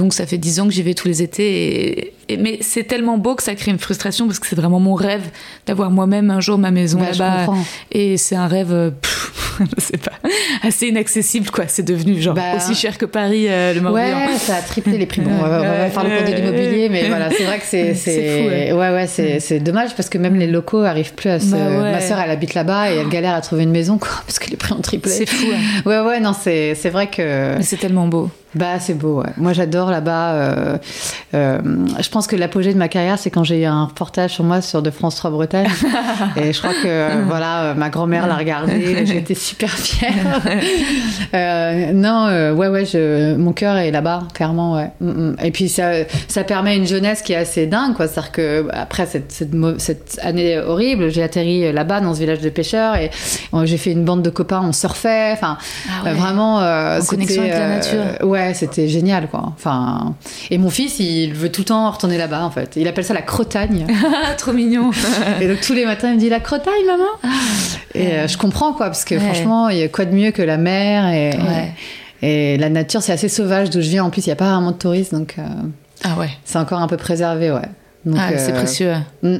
Donc ça fait dix ans que j'y vais tous les étés. Et, mais c'est tellement beau que ça crée une frustration parce que c'est vraiment mon rêve d'avoir moi-même un jour ma maison là-bas. Et c'est un rêve, euh, je sais pas, assez inaccessible quoi. C'est devenu genre bah, aussi cher que Paris euh, le Morbihan. Ouais, ça a triplé les prix. Bon, on va, faire le compte de l'immobilier, mais voilà, c'est vrai que c'est, c'est, ouais, ouais, c'est, dommage parce que même les locaux arrivent plus à se. Bah ma sœur, elle habite là-bas et elle galère à trouver une maison quoi parce que les prix ont triplé. C'est fou. Ouais, ouais, non, c'est, c'est vrai que. Mais c'est tellement beau. Bah, c'est beau, ouais. Moi, j'adore là-bas. Euh, euh, je pense que l'apogée de ma carrière, c'est quand j'ai eu un reportage sur moi sur de France 3 Bretagne. et je crois que, euh, voilà, ma grand-mère l'a regardé. J'étais super fière. non, ouais, ouais, je, mon cœur est là-bas, clairement, ouais. Mm, mm. Et puis, ça, ça permet une jeunesse qui est assez dingue, quoi. C'est-à-dire que, après cette, cette, cette année horrible, j'ai atterri là-bas, dans ce village de pêcheurs, et j'ai fait une bande de copains, on surfait. Enfin, ah vraiment. en connexion avec la nature. ouais, c'était génial, quoi. Enfin, et mon fils, il veut tout le temps retourner là-bas, en fait. Il appelle ça la crotagne. Trop mignon. et donc tous les matins, il me dit la crotagne, maman. Ah, et euh, je comprends, quoi, parce que franchement, il y a quoi de mieux que la mer et, et, la nature, c'est assez sauvage d'où je viens. En plus, il n'y a pas vraiment de touristes, donc. Euh, ah ouais. C'est encore un peu préservé, ouais. ah, c'est euh, précieux. Mm.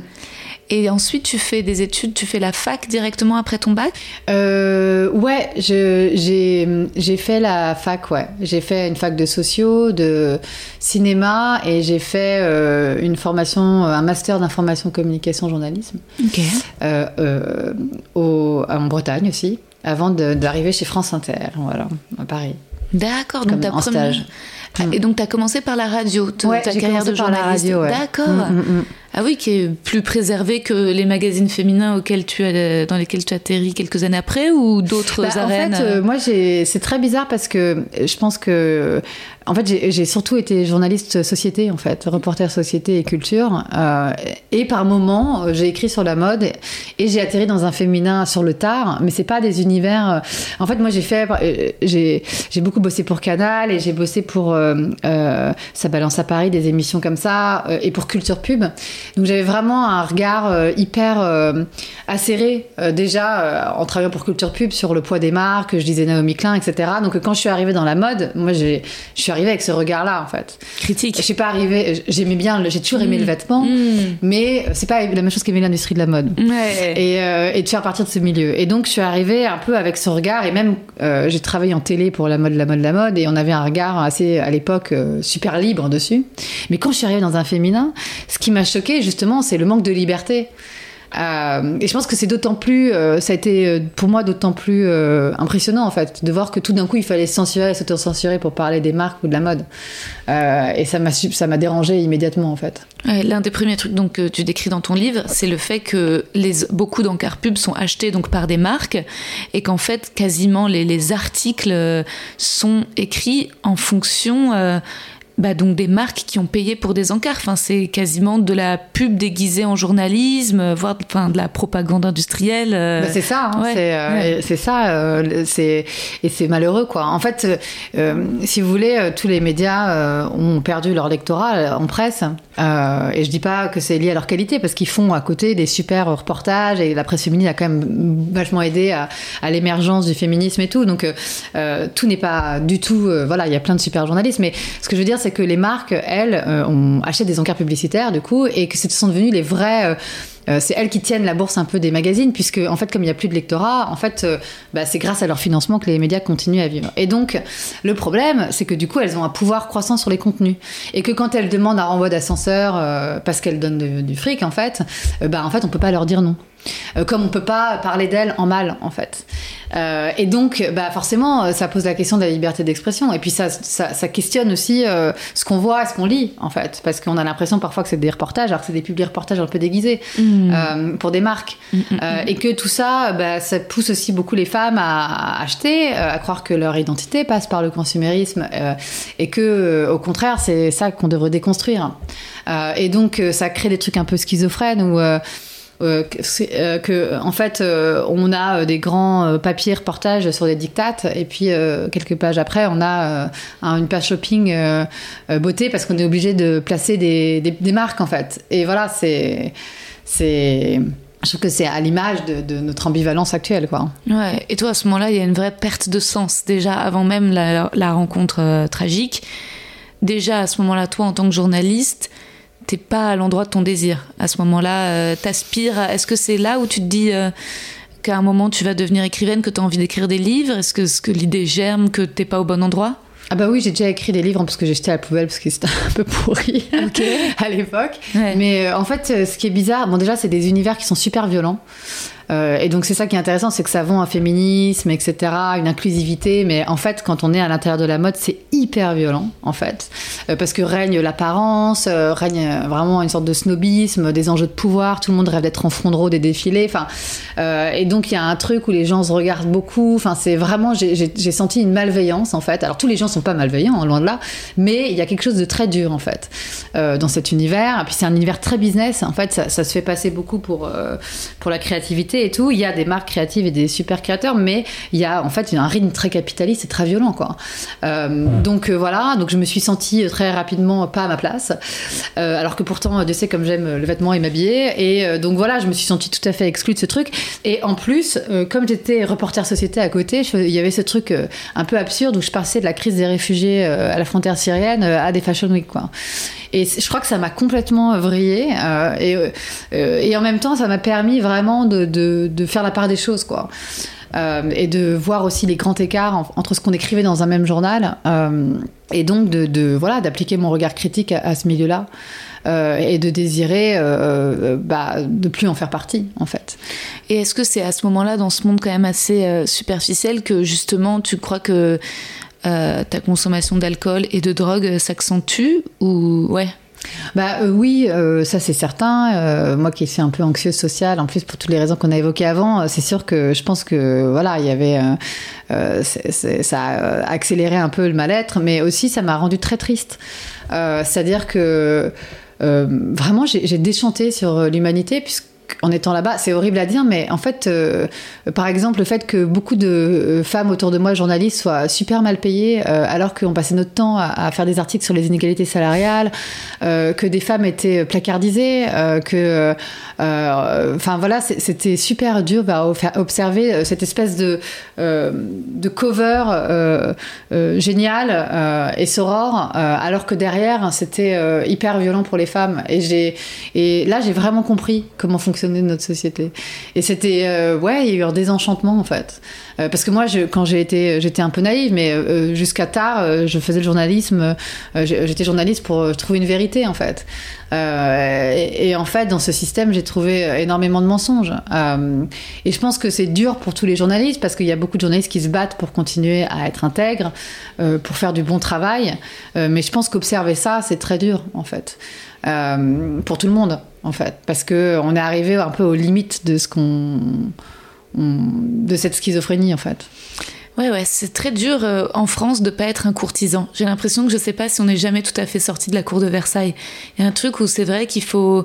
Et ensuite, tu fais des études, tu fais la fac directement après ton bac? Euh, Ouais, j'ai fait la fac, ouais. J'ai fait une fac de sociaux, de cinéma, et j'ai fait euh, une formation, un master d'information, communication, journalisme. Ok. Euh, euh au, en Bretagne aussi, avant d'arriver chez France Inter, voilà, à Paris. D'accord, donc ta première... stage. Et donc, tu as commencé par la radio, ta carrière de journaliste. D'accord. Mm, mm, mm. Ah oui, qui est plus préservé que les magazines féminins auxquels tu as, dans lesquels tu atterris quelques années après ou d'autres bah, arènes En fait, euh, moi, c'est très bizarre parce que je pense que en fait, j'ai surtout été journaliste société, en fait, reporter société et culture. Euh, et par moments, j'ai écrit sur la mode et, j'ai atterri dans un féminin sur le tard, mais c'est pas des univers. Euh, en fait, moi, j'ai fait, euh, j'ai beaucoup bossé pour Canal et j'ai bossé pour Ça balance à Paris, des émissions comme ça, et pour Culture Pub. Donc, j'avais vraiment un regard hyper acéré déjà en travaillant pour Culture Pub sur le poids des marques. Je disais Naomi Klein, etc. Donc, quand je suis arrivée dans la mode, moi, je suis avec ce regard-là, en fait. Critique. Je suis pas arrivée. J'aimais bien. J'ai toujours aimé le mm. vêtement, mm. mais c'est pas la même chose qu'aimer l'industrie de la mode. Et, euh, et, de faire partir de ce milieu. Et donc, je suis arrivée un peu avec ce regard. Et même, euh, j'ai travaillé en télé pour la mode, la mode, la mode, et on avait un regard assez, à l'époque, euh, super libre dessus. Mais quand je suis arrivée dans un féminin, ce qui m'a justement, c'est le manque de liberté. Euh, et je pense que c'est d'autant plus, euh, ça a été euh, pour moi d'autant plus impressionnant en fait, de voir que tout d'un coup il fallait censurer s'auto-censurer pour parler des marques ou de la mode. et ça m'a ça m'a dérangé immédiatement en fait. L'un des premiers trucs donc que tu décris dans ton livre, c'est le fait que les, beaucoup d'encarts pubs sont achetés donc par des marques et qu'en fait quasiment les, articles sont écrits en fonction bah, donc des marques qui ont payé pour des encarts. Enfin, c'est quasiment de la pub déguisée en journalisme, voire enfin, de la propagande industrielle. Euh. Bah, c'est ça, hein, euh, c'est ça, euh, c'est et c'est malheureux quoi. En fait, si vous voulez, tous les médias ont perdu leur lectorat en presse, et je dis pas que c'est lié à leur qualité parce qu'ils font à côté des super reportages et la presse féminine a quand même vachement aidé à, à l'émergence du féminisme et tout. Donc tout n'est pas du tout, voilà, il y a plein de super journalistes, mais ce que je veux dire c'est que les marques, elles, euh, ont acheté des encarts publicitaires, du coup, et que ce sont devenus les vrais. Euh, euh, c'est elles qui tiennent la bourse un peu des magazines, puisque en fait, comme il n'y a plus de lectorat, en fait, bah, c'est grâce à leur financement que les médias continuent à vivre. Et donc, le problème, c'est que du coup, elles ont un pouvoir croissant sur les contenus, et que quand elles demandent un renvoi d'ascenseur parce qu'elles donnent du fric, en fait, bah, en fait, on peut pas leur dire non. Euh, comme on peut pas parler d'elle en mal en fait. Euh, et donc, bah forcément, euh, ça pose la question de la liberté d'expression. Et puis ça, ça, questionne aussi ce qu'on voit, ce qu'on lit en fait, parce qu'on a l'impression parfois que c'est des reportages, alors que c'est des publics reportages un peu déguisés mmh. pour des marques, mmh, mmh, et que tout ça, bah, ça pousse aussi beaucoup les femmes à, acheter, à croire que leur identité passe par le consumérisme, et que au contraire, c'est ça qu'on devrait déconstruire. et donc, ça crée des trucs un peu schizophrènes où euh, euh, que, en fait, euh, on a des grands papiers reportages sur des dictates, et puis quelques pages après, on a une page shopping beauté parce qu'on est obligé de placer des, marques, en fait. Et voilà, c'est. c'est je trouve que c'est à l'image de, notre ambivalence actuelle, quoi. Ouais. Et toi, à ce moment-là, il y a une vraie perte de sens déjà avant même la rencontre tragique. Déjà à ce moment-là, toi, en tant que journaliste, t'es pas à l'endroit de ton désir. À ce moment-là, euh, t'aspires. Est-ce que c'est là où tu te dis euh, qu'à un moment tu vas devenir écrivaine, que tu as envie d'écrire des livres? Est-ce que, l'idée germe, que t'es pas au bon endroit? Ah bah oui, j'ai déjà écrit des livres parce que j'ai jeté à la poubelle parce que c'était un peu pourri à l'époque. Mais euh, en fait, ce qui est bizarre, bon déjà c'est des univers qui sont super violents. Euh, et donc c'est ça qui est intéressant, c'est que ça vend un féminisme, etc., une inclusivité, mais en fait, quand on est à l'intérieur de la mode, c'est hyper violent, en fait, euh, parce que règne l'apparence, euh, règne vraiment une sorte de snobisme, des enjeux de pouvoir, tout le monde rêve d'être en front de row des défilés, enfin, et donc il y a un truc où les gens se regardent beaucoup, enfin, c'est vraiment, j'ai senti une malveillance, en fait. Alors tous les gens sont pas malveillants, hein, loin de là, mais il y a quelque chose de très dur, en fait, dans cet univers. Et puis c'est un univers très business, en fait, ça, ça se fait passer beaucoup pour, pour la créativité et tout. Il y a des marques créatives et des super créateurs, mais il y a en fait un rythme très capitaliste et très violent, quoi. Euh, donc euh, voilà, donc je me suis sentie très rapidement pas à ma place, euh, alors que pourtant, Dieu sait comme j'aime le vêtement et m'habiller. Et donc voilà, je me suis sentie tout à fait exclue de ce truc. Et en plus, comme j'étais reporter société à côté, il y avait ce truc un peu absurde où je passais de la crise des réfugiés à la frontière syrienne à des Fashion Week, quoi. Et je crois que ça m'a complètement vrillé. et, et en même temps, ça m'a permis vraiment de, de, de, faire la part des choses, quoi. Euh, et de voir aussi les grands écarts entre ce qu'on écrivait dans un même journal euh, et donc de, voilà d'appliquer mon regard critique à, ce milieu-là euh, et de désirer bah, de plus en faire partie en fait. Et est-ce que c'est à ce moment-là dans ce monde quand même assez superficiel que justement tu crois que ta consommation d'alcool et de drogue s'accentue ou ouais? Bah euh, oui, euh, ça c'est certain. Euh, moi qui suis un peu anxieuse sociale, en plus pour toutes les raisons qu'on a évoquées avant, c'est sûr que je pense que voilà, il y avait ça a accéléré un peu le mal-être, mais aussi ça m'a rendu très triste. C'est-à-dire que vraiment j'ai déchanté sur l'humanité puisque en étant là-bas, c'est horrible à dire, mais en fait, euh, par exemple, le fait que beaucoup de euh, femmes autour de moi, journalistes, soient super mal payées, euh, alors qu'on passait notre temps à, faire des articles sur les inégalités salariales, que des femmes étaient placardisées, que, enfin voilà, c'était super dur à observer cette espèce de cover génial et soror, alors que derrière, c'était hyper violent pour les femmes. Et et là, j'ai vraiment compris comment fonctionne de notre société. Et c'était, euh, ouais, il y a eu un désenchantement en fait. Euh, parce que moi, quand j'ai été, j'étais un peu naïve, mais euh, jusqu'à tard, je faisais le journalisme, j'étais journaliste pour trouver une vérité en fait. Et, et, en fait, dans ce système, j'ai trouvé énormément de mensonges. et je pense que c'est dur pour tous les journalistes parce qu'il y a beaucoup de journalistes qui se battent pour continuer à être intègres, pour faire du bon travail. mais je pense qu'observer ça, c'est très dur en fait. Pour tout le monde en fait, parce que on est arrivé un peu aux limites de ce qu'on, de cette schizophrénie en fait. Ouais, ouais, c'est très dur euh, en France de pas être un courtisan. J'ai l'impression que je sais pas si on n'est jamais tout à fait sorti de la cour de Versailles. Il y a un truc où c'est vrai qu'il faut,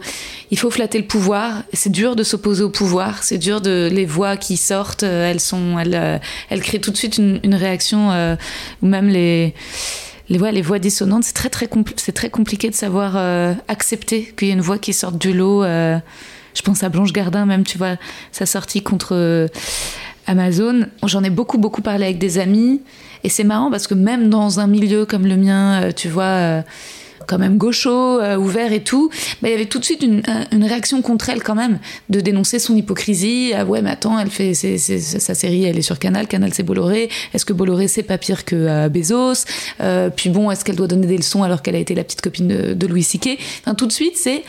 il faut flatter le pouvoir. C'est dur de s'opposer au pouvoir. C'est dur de les voix qui sortent. Euh, elles sont, elles, euh, elles créent tout de suite une réaction ou même les les voix, les voix dissonantes, c'est très très très compliqué de savoir euh, accepter qu'il y ait une voix qui sorte du lot. Euh, je pense à Blanche Gardin même, tu vois, sa sortie contre euh, Amazon. J'en ai beaucoup beaucoup parlé avec des amis et c'est marrant parce que même dans un milieu comme le mien, tu vois quand même gaucho, euh, ouvert et tout, bah, il y avait tout de suite une, une, réaction contre elle quand même, de dénoncer son hypocrisie. Ah ouais, mais attends, elle fait sa série, elle est sur Canal, Canal c'est Bolloré. Est-ce que Bolloré c'est pas pire que euh, Bezos? Euh, Puis bon, est-ce qu'elle doit donner des leçons alors qu'elle a été la petite copine de, Louis C.K. Enfin, tout de suite, c'est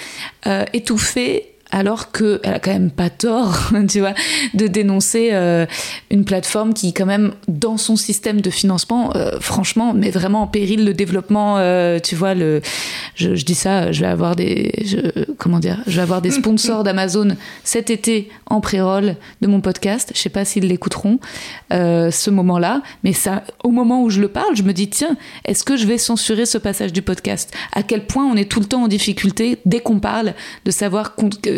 étouffé alors qu'elle a quand même pas tort, tu vois, de dénoncer euh, une plateforme qui, quand même, dans son système de financement, euh, franchement, met vraiment en péril le développement. Euh, tu vois, le, je, dis ça, je vais avoir des, comment dire, je vais avoir des sponsors d'Amazon cet été en pré-roll de mon podcast. Je sais pas s'ils l'écouteront ce moment-là, mais ça, au moment où je le parle, je me dis tiens, est-ce que je vais censurer ce passage du podcast? À quel point on est tout le temps en difficulté dès qu'on parle de savoir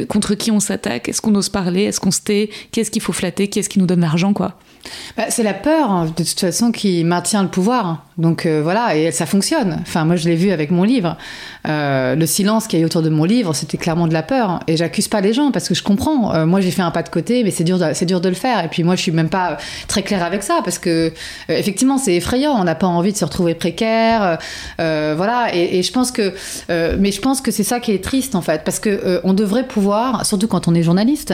contre qui on s'attaque? Est-ce qu'on ose parler? Est-ce qu'on se tait? Qu'est-ce qu'il faut flatter? Qu'est-ce qui nous donne l'argent quoi? Bah, c'est la peur, hein, de toute façon, qui maintient le pouvoir. Donc euh, voilà, et ça fonctionne. Enfin, moi, je l'ai vu avec mon livre. Euh, le silence qui est autour de mon livre, c'était clairement de la peur. Et j'accuse pas les gens parce que je comprends. Euh, moi, j'ai fait un pas de côté, mais c'est dur, c'est dur de le faire. Et puis moi, je suis même pas très claire avec ça parce que effectivement, c'est effrayant. On n'a pas envie de se retrouver précaire. voilà. Et, et, je pense que, mais je pense que c'est ça qui est triste en fait, parce que on devrait pouvoir, surtout quand on est journaliste,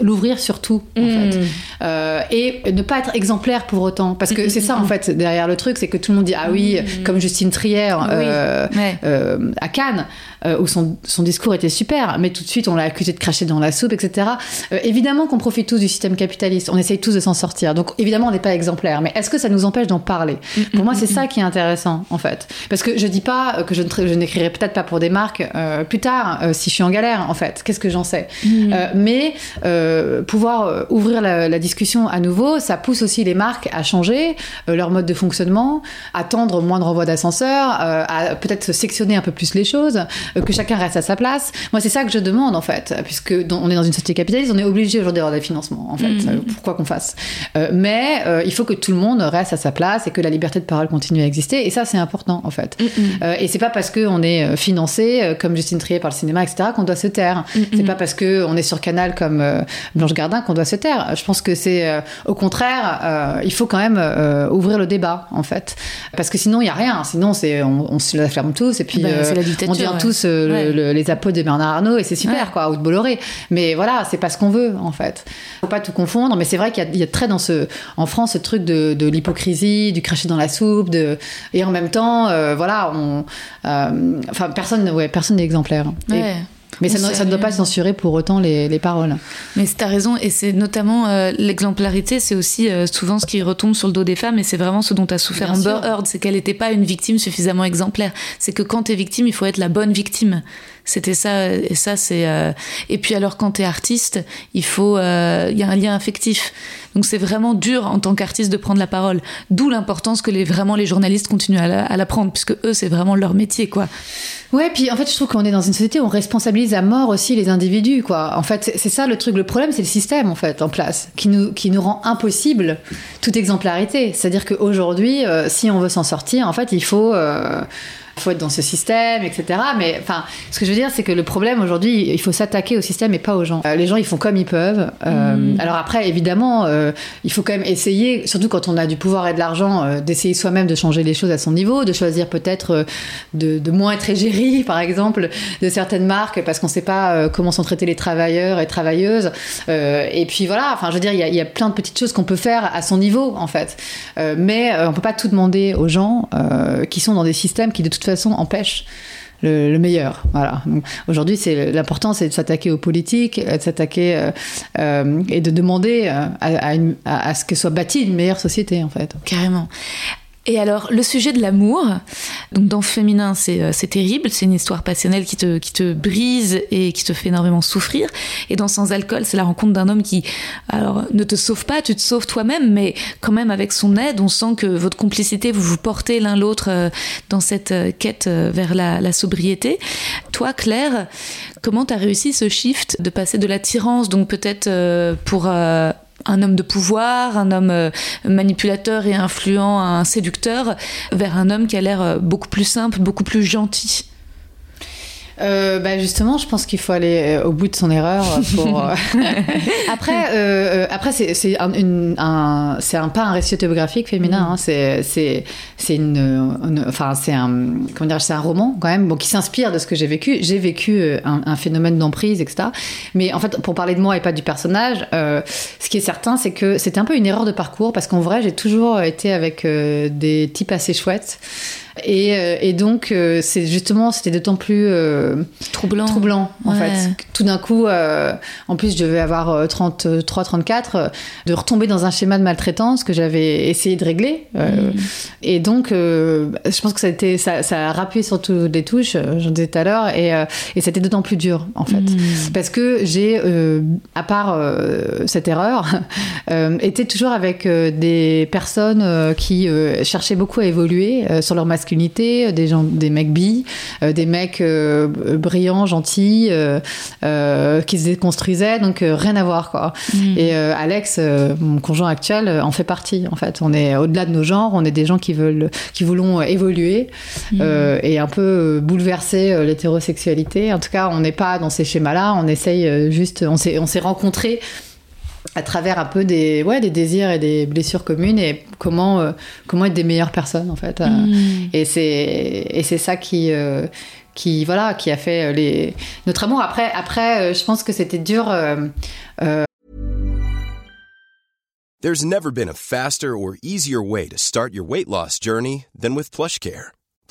l'ouvrir sur tout. En mmh. fait. et ne pas être exemplaire pour autant. Parce que c'est ça, en fait, derrière le truc, c'est que tout le monde dit Ah oui, comme Justine Trier euh, euh, à Cannes, euh, où son, son, discours était super, mais tout de suite on l'a accusé de cracher dans la soupe, etc. évidemment qu'on profite tous du système capitaliste, on essaye tous de s'en sortir. Donc évidemment on n'est pas exemplaire, mais est-ce que ça nous empêche d'en parler? Pour moi, c'est ça qui est intéressant, en fait. Parce que je dis pas que je, je n'écrirai peut-être pas pour des marques plus tard, si je suis en galère, en fait. Qu'est-ce que j'en sais? Mais pouvoir ouvrir la, la, discussion à nouveau, ça pousse aussi les marques à changer leur mode de fonctionnement, à tendre moins de renvois d'ascenseur, euh, à peut-être sectionner un peu plus les choses, euh, que chacun reste à sa place. Moi, c'est ça que je demande, en fait, puisque on est dans une société capitaliste, on est obligé aujourd'hui d'avoir des financements, en fait. Mm. Pourquoi qu'on fasse? Mais euh, il faut que tout le monde reste à sa place et que la liberté de parole continue à exister. Et ça, c'est important, en fait. Mm, mm. et c'est pas parce qu'on est financé, comme Justine Trier par le cinéma, etc., qu'on doit se taire. C'est pas parce qu'on est sur Canal comme Blanche Gardin qu'on doit se taire. Je pense que c'est au contraire, il faut quand même ouvrir le débat, en fait. Parce que sinon, il n'y a rien. Sinon, c'est, on, se la ferme tous et puis bah, euh, on devient tous euh, les apôtres de Bernard Arnault et c'est super, quoi, ou de Bolloré. Mais voilà, c'est pas ce qu'on veut, en fait. Faut pas tout confondre, mais c'est vrai qu'il y, a, très dans ce, en France, ce truc de, l'hypocrisie, du cracher dans la soupe, de, et en même temps, euh, voilà, on, enfin, personne, ouais, personne n'est exemplaire. Mais ça, ne doit pas censurer pour autant les, paroles. Mais tu as raison, et c'est notamment euh, l'exemplarité, c'est aussi euh, souvent ce qui retombe sur le dos des femmes, et c'est vraiment ce dont a souffert Amber Heard, c'est qu'elle n'était pas une victime suffisamment exemplaire. C'est que quand tu es victime, il faut être la bonne victime. C'était ça, et ça c'est. Euh, et puis alors quand tu es artiste, il faut, il y a un lien affectif. Donc c'est vraiment dur en tant qu'artiste de prendre la parole. D'où l'importance que les, vraiment les journalistes continuent à la, à la prendre, puisque eux c'est vraiment leur métier, quoi. Ouais, puis en fait, je trouve qu'on est dans une société où on responsabilise à mort aussi les individus, quoi. En fait, c'est ça le truc. Le problème, c'est le système, en fait, en place, qui nous, qui nous rend impossible toute exemplarité. C'est-à-dire qu'aujourd'hui, euh, si on veut s'en sortir, en fait, il faut. Euh, faut être dans ce système, etc. Mais enfin, ce que je veux dire, c'est que le problème aujourd'hui, il faut s'attaquer au système et pas aux gens. Euh, les gens, ils font comme ils peuvent. Euh, mm. Alors après, évidemment, euh, il faut quand même essayer, surtout quand on a du pouvoir et de l'argent, d'essayer soi-même de changer les choses à son niveau, de choisir peut-être de, de, moins être égérie, par exemple, de certaines marques, parce qu'on ne sait pas comment sont traités les travailleurs et travailleuses. et puis voilà, enfin, je veux dire, il y, y, a plein de petites choses qu'on peut faire à son niveau, en fait. mais on peut pas tout demander aux gens qui sont dans des systèmes qui, de toute façon, façon empêche le, meilleur. Voilà. Aujourd'hui, c'est l'important, c'est de s'attaquer aux politiques, de s'attaquer euh, euh, et de demander euh, à, à, à, ce que soit bâtie une meilleure société, en fait. Carrément. Et alors, le sujet de l'amour, donc dans Féminin, c'est, euh, c'est terrible, c'est une histoire passionnelle qui te, qui te brise et qui te fait énormément souffrir. Et dans Sans alcool, c'est la rencontre d'un homme qui, alors, ne te sauve pas, tu te sauves toi-même, mais quand même avec son aide, on sent que votre complicité, vous vous portez l'un l'autre euh, dans cette euh, quête vers la, la sobriété. Toi, Claire, comment tu as réussi ce shift de passer de l'attirance, donc peut-être pour un homme de pouvoir, un homme euh, manipulateur et influent, un séducteur, vers un homme qui a l'air euh, beaucoup plus simple, beaucoup plus gentil euh, bah justement, je pense qu'il faut aller euh, au bout de son erreur. Pour, euh, après, euh, après c'est un, un, un, pas un récit autobiographique féminin. Hein, c'est c'est une, enfin c'est un comment dire, c'est un roman quand même, bon, qui s'inspire de ce que j'ai vécu. J'ai vécu un, un phénomène d'emprise, etc. Mais en fait, pour parler de moi et pas du personnage, ce qui est certain, c'est que c'était un peu une erreur de parcours parce qu'en vrai, j'ai toujours été avec des types assez chouettes. Et, euh, et donc, euh, c'est justement, c'était d'autant plus euh, troublant. troublant, en fait. Tout d'un coup, en plus, je devais avoir 33, 34, de retomber dans un schéma de maltraitance que j'avais essayé de régler. Mm. Et donc, je pense que ça a, été, ça, ça a rappuyé sur toutes les touches, j'en disais tout à l'heure, et, et c'était d'autant plus dur, en fait. Mm. Parce que j'ai, à part cette erreur, été toujours avec des personnes qui cherchaient beaucoup à évoluer sur leur masculinité masculinité, des, gens, des mecs bi, euh, des mecs euh, brillants, gentils, euh, qui se déconstruisaient, donc rien à voir quoi. Mm. Et Alex, mon conjoint actuel, en fait partie en fait. On est au-delà de nos genres, on est des gens qui veulent, qui voulons évoluer mm. et un peu bouleverser l'hétérosexualité. En tout cas, on n'est pas dans ces schémas-là. On essaye juste, on s'est, on s'est rencontrés à travers un peu des, ouais, des désirs et des blessures communes et comment, euh, comment être des meilleures personnes en fait. Euh, mm. Et c'est et c'est ça qui euh, qui voilà qui a fait les notre amour. Après après je pense que c'était dur. There's never been a faster or easier way to start your weight loss journey than with PlushCare.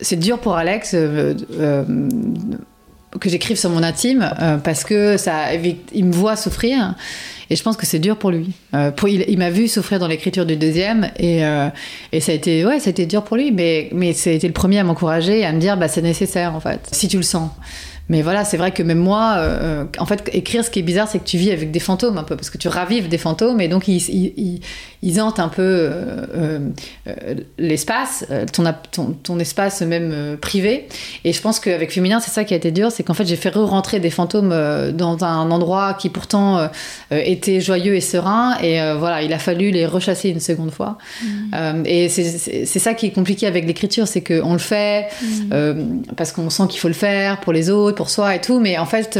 c'est dur pour Alex euh, euh, que j'écrive sur mon intime euh, parce que ça, il me voit souffrir et je pense que c'est dur pour lui. Il, m'a vu souffrir dans l'écriture du deuxième et, ça a été ouais, ça a été dur pour lui, mais mais le premier à m'encourager et à me dire bah c'est nécessaire en fait si tu le sens. Mais voilà, c'est vrai que même moi, en fait, écrire, ce qui est bizarre, c'est que tu vis avec des fantômes un peu, parce que tu ravives des fantômes, et donc ils, ils, ils hantent un peu euh, euh, l'espace, euh, ton, ton, ton, espace même privé. Et je pense qu'avec Féminin, c'est ça qui a été dur, c'est qu'en fait, j'ai fait re-rentrer des fantômes dans un endroit qui pourtant était joyeux et serein, et voilà, il a fallu les rechasser une seconde fois. Mmh. et c'est ça qui est compliqué avec l'écriture, c'est qu'on le fait mmh. parce qu'on sent qu'il faut le faire pour les autres pour soi et tout, mais en fait,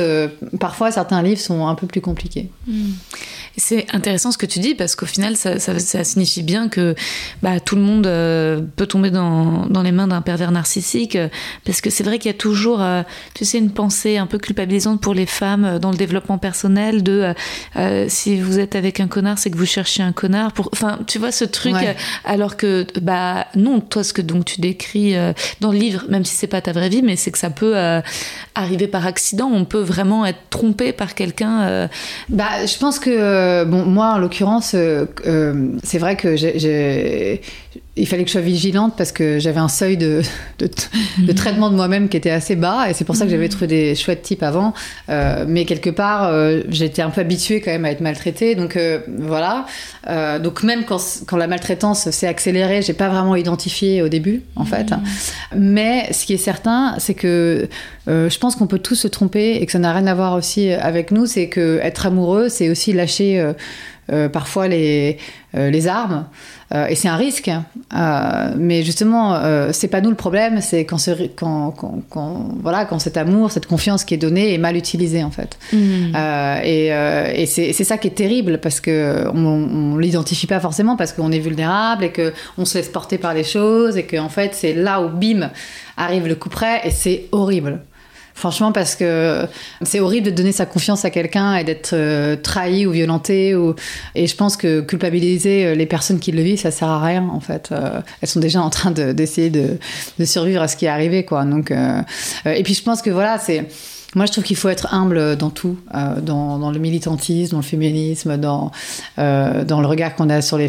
parfois certains livres sont un peu plus compliqués. Mmh. C'est intéressant ce que tu dis parce qu'au final, ça, ça, ça, signifie bien que bah, tout le monde euh, peut tomber dans, dans les mains d'un pervers narcissique. Euh, parce que c'est vrai qu'il y a toujours, euh, tu sais, une pensée un peu culpabilisante pour les femmes dans le développement personnel de si vous êtes avec un connard, c'est que vous cherchez un connard. Pour, enfin, tu vois ce truc. Ouais. Alors que, bah non, toi, ce que donc tu décris dans le livre, même si c'est pas ta vraie vie, mais c'est que ça peut arriver par accident. On peut vraiment être trompé par quelqu'un. Bah, je pense que bon, moi, en l'occurrence, euh, euh, c'est vrai que il fallait que je sois vigilante parce que j'avais un seuil de, de, de traitement de moi-même qui était assez bas et c'est pour ça que j'avais trouvé des chouettes types avant. Euh, mais quelque part, euh, j'étais un peu habituée quand même à être maltraitée. Donc euh, voilà. Donc même quand, quand la maltraitance s'est accélérée, j'ai pas vraiment identifié au début en fait. Mmh. Mais ce qui est certain, c'est que je pense qu'on peut tous se tromper et que ça n'a rien à voir aussi avec nous. C'est que être amoureux, c'est aussi lâcher parfois les, euh, les armes. Euh, et c'est un risque. Hein. mais justement, c'est pas nous le problème, c'est quand, quand, quand, quand, voilà, quand cet amour, cette confiance qui est donnée est mal utilisée en fait. Mmh. et et c'est ça qui est terrible parce que on, on l'identifie pas forcément parce qu'on est vulnérable et que on se laisse porter par les choses et que en fait c'est là où bim arrive le coup près et c'est horrible. Franchement, parce que c'est horrible de donner sa confiance à quelqu'un et d'être euh, trahi ou violenté. Ou... Et je pense que culpabiliser euh, les personnes qui le vivent, ça sert à rien, en fait. Euh, elles sont déjà en train d'essayer de, de, de, survivre à ce qui est arrivé, quoi. Donc, euh... et puis je pense que voilà, c'est moi, je trouve qu'il faut être humble dans tout, euh, dans, le militantisme, dans le féminisme, dans, euh, dans le regard qu'on a sur les,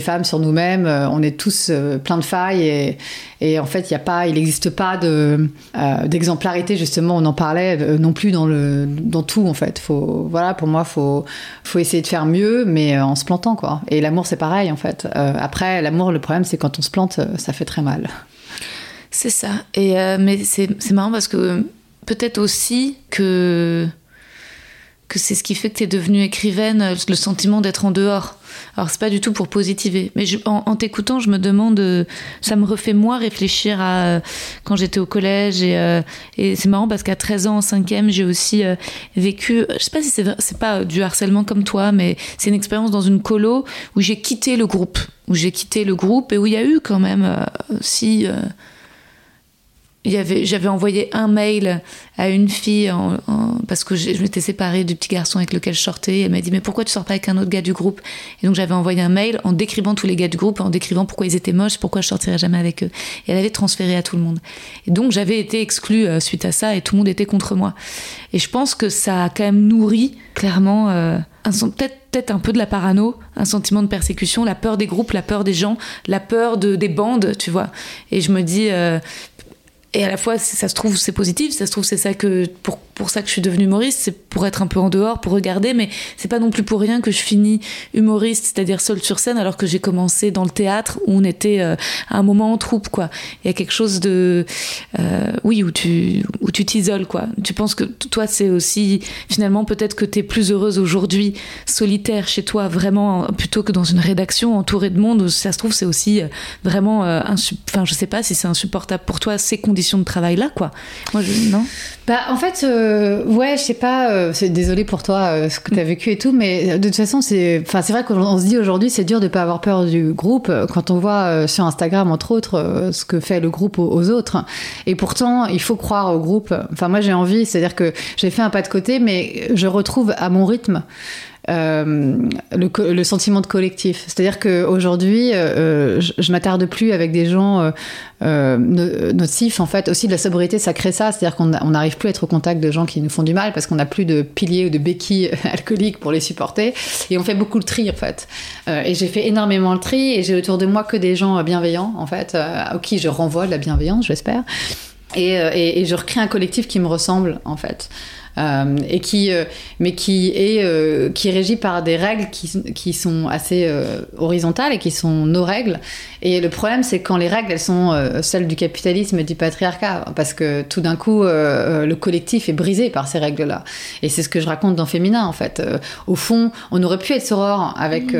femmes, sur nous-mêmes. Euh, on est tous plein de failles et, en fait, il il n'existe pas de d'exemplarité justement. On en parlait non plus dans le dans tout en fait. Voilà, pour moi, faut faut essayer de faire mieux, mais en se plantant quoi. Et l'amour, c'est pareil en fait. après, l'amour, le problème, c'est quand on se plante, ça fait très mal. C'est ça. Et mais c'est marrant parce que peut-être aussi que que c'est ce qui fait que tu es devenue écrivaine, le sentiment d'être en dehors. Alors c'est pas du tout pour positiver, mais en, en t'écoutant, je me demande, ça me refait moi réfléchir à euh, quand j'étais au collège et, euh, c'est marrant parce qu'à 13 ans en cinquième, j'ai aussi euh, vécu, je sais pas si c'est pas du harcèlement comme toi, mais c'est une expérience dans une colo où j'ai quitté le groupe, où j'ai quitté le groupe et où il y a eu quand même si j'avais envoyé un mail à une fille en, en, parce que je, m'étais séparée du petit garçon avec lequel je sortais. Elle m'a dit mais pourquoi tu sors pas avec un autre gars du groupe? Et donc j'avais envoyé un mail en décrivant tous les gars du groupe, en décrivant pourquoi ils étaient moches, pourquoi je sortirais jamais avec eux. Et elle avait transféré à tout le monde. Et donc j'avais été exclue euh, suite à ça et tout le monde était contre moi. Et je pense que ça a quand même nourri clairement euh, peut-être peut-être un peu de la parano, un sentiment de persécution, la peur des groupes, la peur des gens, la peur de, des bandes, tu vois. Et je me dis, euh, et à la fois ça se trouve c'est positif. Ça se trouve c'est ça que pour, pour ça que je suis devenue humoriste pour être un peu en dehors, pour regarder, mais c'est pas non plus pour rien que je finis humoriste, c'est-à-dire seul sur scène, alors que j'ai commencé dans le théâtre où on était à un moment en troupe, quoi. Il y a quelque chose de, oui, où tu où tu t'isoles, quoi. Tu penses que toi, c'est aussi finalement peut-être que tu es plus heureuse aujourd'hui solitaire chez toi, vraiment plutôt que dans une rédaction entourée de monde où ça se trouve c'est aussi vraiment, enfin je sais pas si c'est insupportable pour toi ces conditions de travail là, quoi. Moi, je, non? Bah, en fait, euh, ouais, je sais pas, euh, c'est désolé pour toi euh, ce que tu as vécu et tout, mais de toute façon, c'est vrai qu'on se dit aujourd'hui, c'est dur de pas avoir peur du groupe quand on voit sur Instagram, entre autres, ce que fait le groupe aux, autres. Et pourtant, il faut croire au groupe. Enfin, moi, j'ai envie, c'est-à-dire que j'ai fait un pas de côté, mais je retrouve à mon rythme euh, le, sentiment de collectif. C'est-à-dire qu'aujourd'hui, euh, je, je m'attarde plus avec des gens euh, euh nocifs. En fait, aussi de la sobriété, ça crée ça. C'est-à-dire qu'on n'arrive plus à être au contact de gens qui nous font du mal parce qu'on n'a plus de piliers ou de béquilles alcooliques pour les supporter. Et on fait beaucoup le tri, en fait. Euh, et j'ai fait énormément le tri et j'ai autour de moi que des gens bienveillants, en fait, à qui je renvoie de la bienveillance, j'espère. Et, je recrée un collectif qui me ressemble, en fait. Euh, et qui, euh, mais qui est, euh, qui est régi par des règles qui, qui sont assez horizontales et qui sont nos règles. Et le problème, c'est quand les règles, elles sont celles du capitalisme et du patriarcat, parce que tout d'un coup, le collectif est brisé par ces règles-là. Et c'est ce que je raconte dans Féminin, en fait. au fond, on aurait pu être soror avec,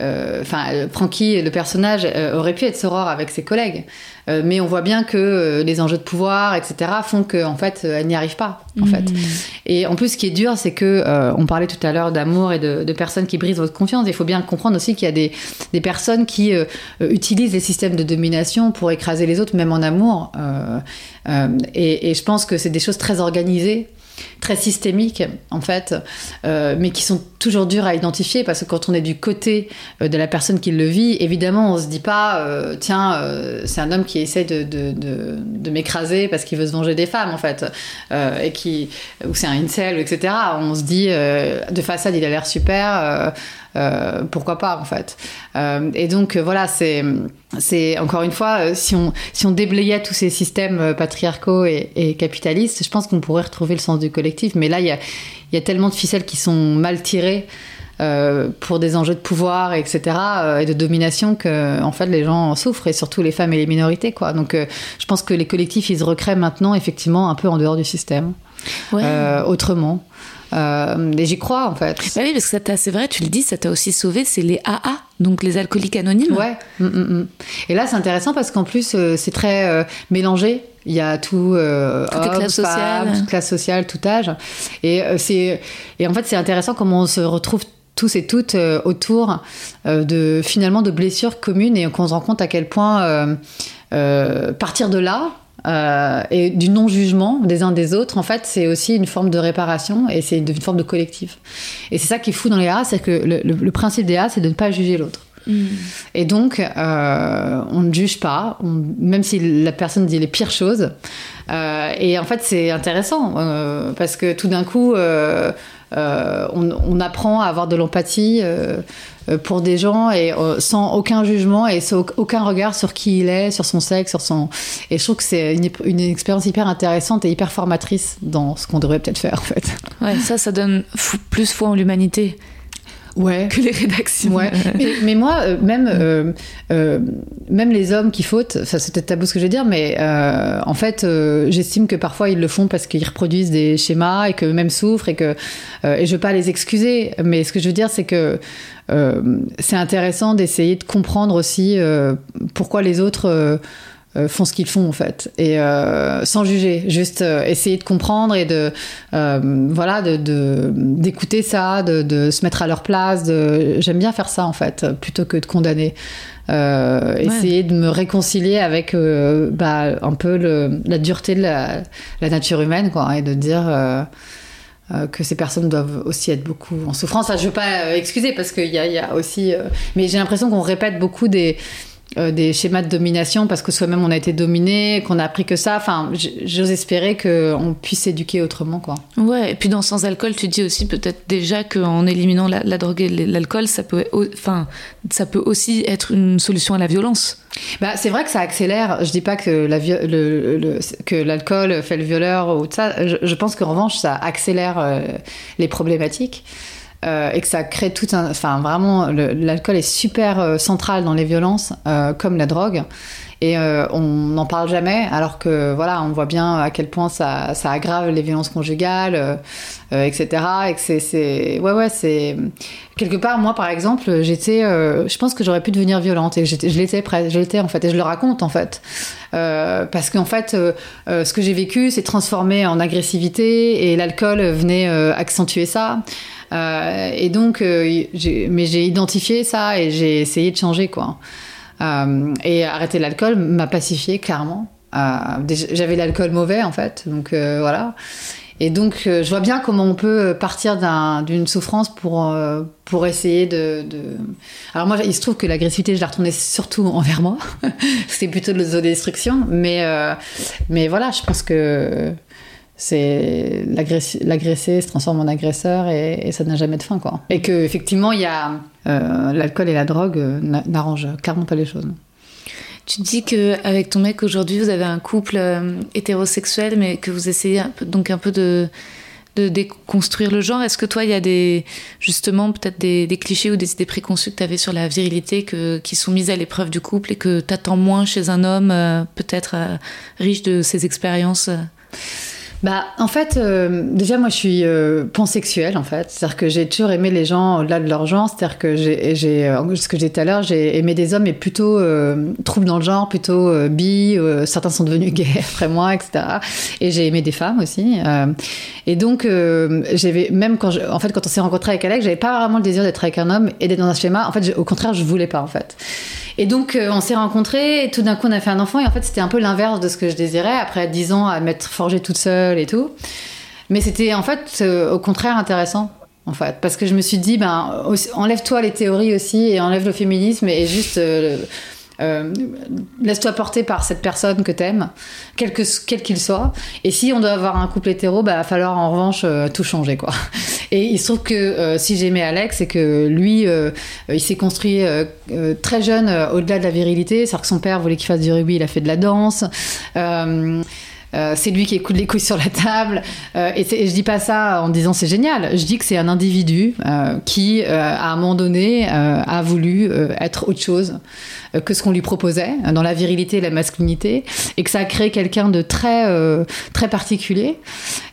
enfin, Francky, le personnage, aurait pu être soror avec ses collègues. Euh, mais on voit bien que euh, les enjeux de pouvoir, etc., font qu'en en fait, euh, elle n'y arrive pas. En fait. Mmh. Et en plus, ce qui est dur, c'est que on parlait tout à l'heure d'amour et de, de, personnes qui brisent votre confiance. Il faut bien comprendre aussi qu'il y a des, des personnes qui utilisent les systèmes de domination pour écraser les autres, même en amour. Et, et, je pense que c'est des choses très organisées très systémiques en fait, euh, mais qui sont toujours dures à identifier parce que quand on est du côté euh, de la personne qui le vit, évidemment on se dit pas euh, tiens c'est un homme qui essaie de, de, m'écraser parce qu'il veut se venger des femmes en fait et qui ou c'est un incel etc. On se dit de façade il a l'air super euh, pourquoi pas en fait. Euh, et donc euh, voilà, c'est encore une fois, si on si déblayait tous ces systèmes patriarcaux et, capitalistes, je pense qu'on pourrait retrouver le sens du collectif. Mais là, il y a tellement de ficelles qui sont mal tirées. Pour des enjeux de pouvoir, etc., et de domination que, en fait, les gens en souffrent, et surtout les femmes et les minorités. Donc, je pense que les collectifs, ils se recréent maintenant, effectivement, un peu en dehors du système, ouais. autrement. Euh, et j'y crois en fait. Bah oui, parce que c'est vrai, tu le dis, ça t'a aussi sauvé, c'est les AA, donc les alcooliques anonymes. Ouais. Mm, mm, mm. Et là, c'est intéressant parce qu'en plus, euh, c'est très euh, mélangé. Il y a tout, euh, toutes hommes, classes sociales, toute classe sociale, tout âge. Et euh, c'est et en fait, c'est intéressant comment on se retrouve tous et toutes euh, autour de finalement de blessures communes et qu'on se rend compte à quel point partir de là euh, et du non-jugement des uns des autres, en fait, c'est aussi une forme de réparation et c'est une forme de collectif. Et c'est ça qui est fou dans les A, c'est que le, le, le, principe des A, c'est de ne pas juger l'autre. Mm. Et donc, euh, on ne juge pas, on, même si la personne dit les pires choses. Euh, et en fait, c'est intéressant parce que tout d'un coup, euh, euh, on, apprend à avoir de l'empathie euh, pour des gens et euh, sans aucun jugement et sans aucun regard sur qui il est, sur son sexe, sur son. Et je trouve que c'est une, une, expérience hyper intéressante et hyper formatrice dans ce qu'on devrait peut-être faire en fait. Ouais, ça, ça donne plus foi en l'humanité ouais. que les rédactions. Ouais. mais, mais, moi, euh, même, euh, euh, même les hommes qui fautent, enfin, c'est peut-être tabou ce que je vais dire, mais euh, en fait, euh, j'estime que parfois ils le font parce qu'ils reproduisent des schémas et qu'eux-mêmes souffrent et que. et je veux pas les excuser, mais ce que je veux dire, c'est que c'est intéressant d'essayer de comprendre aussi pourquoi les autres euh, font ce qu'ils font en fait et euh, sans juger juste euh, essayer de comprendre et de euh, voilà de d'écouter ça de, de, se mettre à leur place de j'aime bien faire ça en fait plutôt que de condamner euh, ouais. essayer de me réconcilier avec bah, un peu le, la dureté de la, la, nature humaine quoi et de dire que ces personnes doivent aussi être beaucoup en souffrance. Ça, je veux pas excuser parce qu'il y, y, a aussi, mais j'ai l'impression qu'on répète beaucoup des, des schémas de domination parce que soi-même on a été dominé, qu'on a appris que ça. Enfin, j'ose espérer qu'on puisse s'éduquer autrement, quoi. Ouais, et puis dans Sans alcool, tu dis aussi peut-être déjà qu'en éliminant la, la drogue et l'alcool, ça peut, enfin, ça peut aussi être une solution à la violence. Bah, c'est vrai que ça accélère. Je dis pas que la le, que l'alcool fait le violeur ou tout ça. Je, pense qu'en revanche, ça accélère les problématiques. Euh, et que ça crée tout un. Enfin, vraiment, l'alcool est super euh, central dans les violences, euh, comme la drogue. Et on n'en parle jamais, alors que voilà, on voit bien à quel point ça, ça aggrave les violences conjugales, etc. Et que c'est, ouais, ouais, c'est quelque part. Moi, par exemple, j'étais, je pense que j'aurais pu devenir violente et je l'étais, je l'étais en fait, et je le raconte en fait, parce qu'en fait, ce que j'ai vécu, c'est transformé en agressivité et l'alcool venait accentuer ça. Euh, et donc, euh, mais j'ai identifié ça et j'ai essayé de changer, quoi. Euh, et arrêter l'alcool m'a pacifié, clairement. J'avais l'alcool mauvais, en fait, donc voilà. Et donc, je vois bien comment on peut partir d'une souffrance pour, pour essayer de, Alors moi, il se trouve que l'agressivité, je la retournais surtout envers moi. C'est plutôt de l'autodestruction. Mais, mais voilà, je pense que c'est l'agressé se transforme en agresseur et, ça n'a jamais de fin quoi. Et que effectivement il y a euh, l'alcool et la drogue euh, n'arrangent clairement pas les choses. Tu dis que avec ton mec aujourd'hui vous avez un couple euh, hétérosexuel mais que vous essayez donc un peu de de déconstruire le genre. Est-ce que toi, il y a des, justement, peut-être des, clichés ou des idées préconçues que tu avais sur la virilité qui sont mises à l'épreuve du couple et que tu attends moins chez un homme, peut-être riche de ses expériences bah, en fait, euh, déjà, moi, je suis euh, pansexuelle, en fait. C'est-à-dire que j'ai toujours aimé les gens au-delà de leur genre. C'est-à-dire que j'ai, euh, ce que j'ai dit tout à l'heure, j'ai aimé des hommes, mais plutôt euh, troubles dans le genre, plutôt euh, bi. certains sont devenus gays après moi, etc. Et j'ai aimé des femmes aussi. et donc, j'avais même quand, en fait, quand on s'est rencontré avec Alex, j'avais pas vraiment le désir d'être avec un homme et d'être dans un schéma. En fait, au contraire, je voulais pas, en fait. Et donc, on s'est rencontrés, et tout d'un coup, on a fait un enfant, et en fait, c'était un peu l'inverse de ce que je désirais, après 10 ans à m'être forgée toute seule et tout. Mais c'était en fait, euh, au contraire, intéressant. En fait, parce que je me suis dit, ben, enlève-toi les théories aussi et enlève le féminisme et juste euh, euh, laisse-toi porter par cette personne que t'aimes, quel qu'il soit. Et si on doit avoir un couple hétéro, bah va falloir en revanche tout changer quoi. Et il se trouve que si j'aimais Alex, c'est que lui, il s'est construit très jeune au-delà de la virilité. C'est-à-dire que son père voulait qu'il fasse du rugby, il a fait de la danse. Euh, c'est lui qui écoute les couilles sur la table. Euh, et, et, je dis pas ça en disant c'est génial. Je dis que c'est un individu euh, qui, à un moment donné, a voulu être autre chose que ce qu'on lui proposait dans la virilité et la masculinité, et que ça a créé quelqu'un de très très particulier,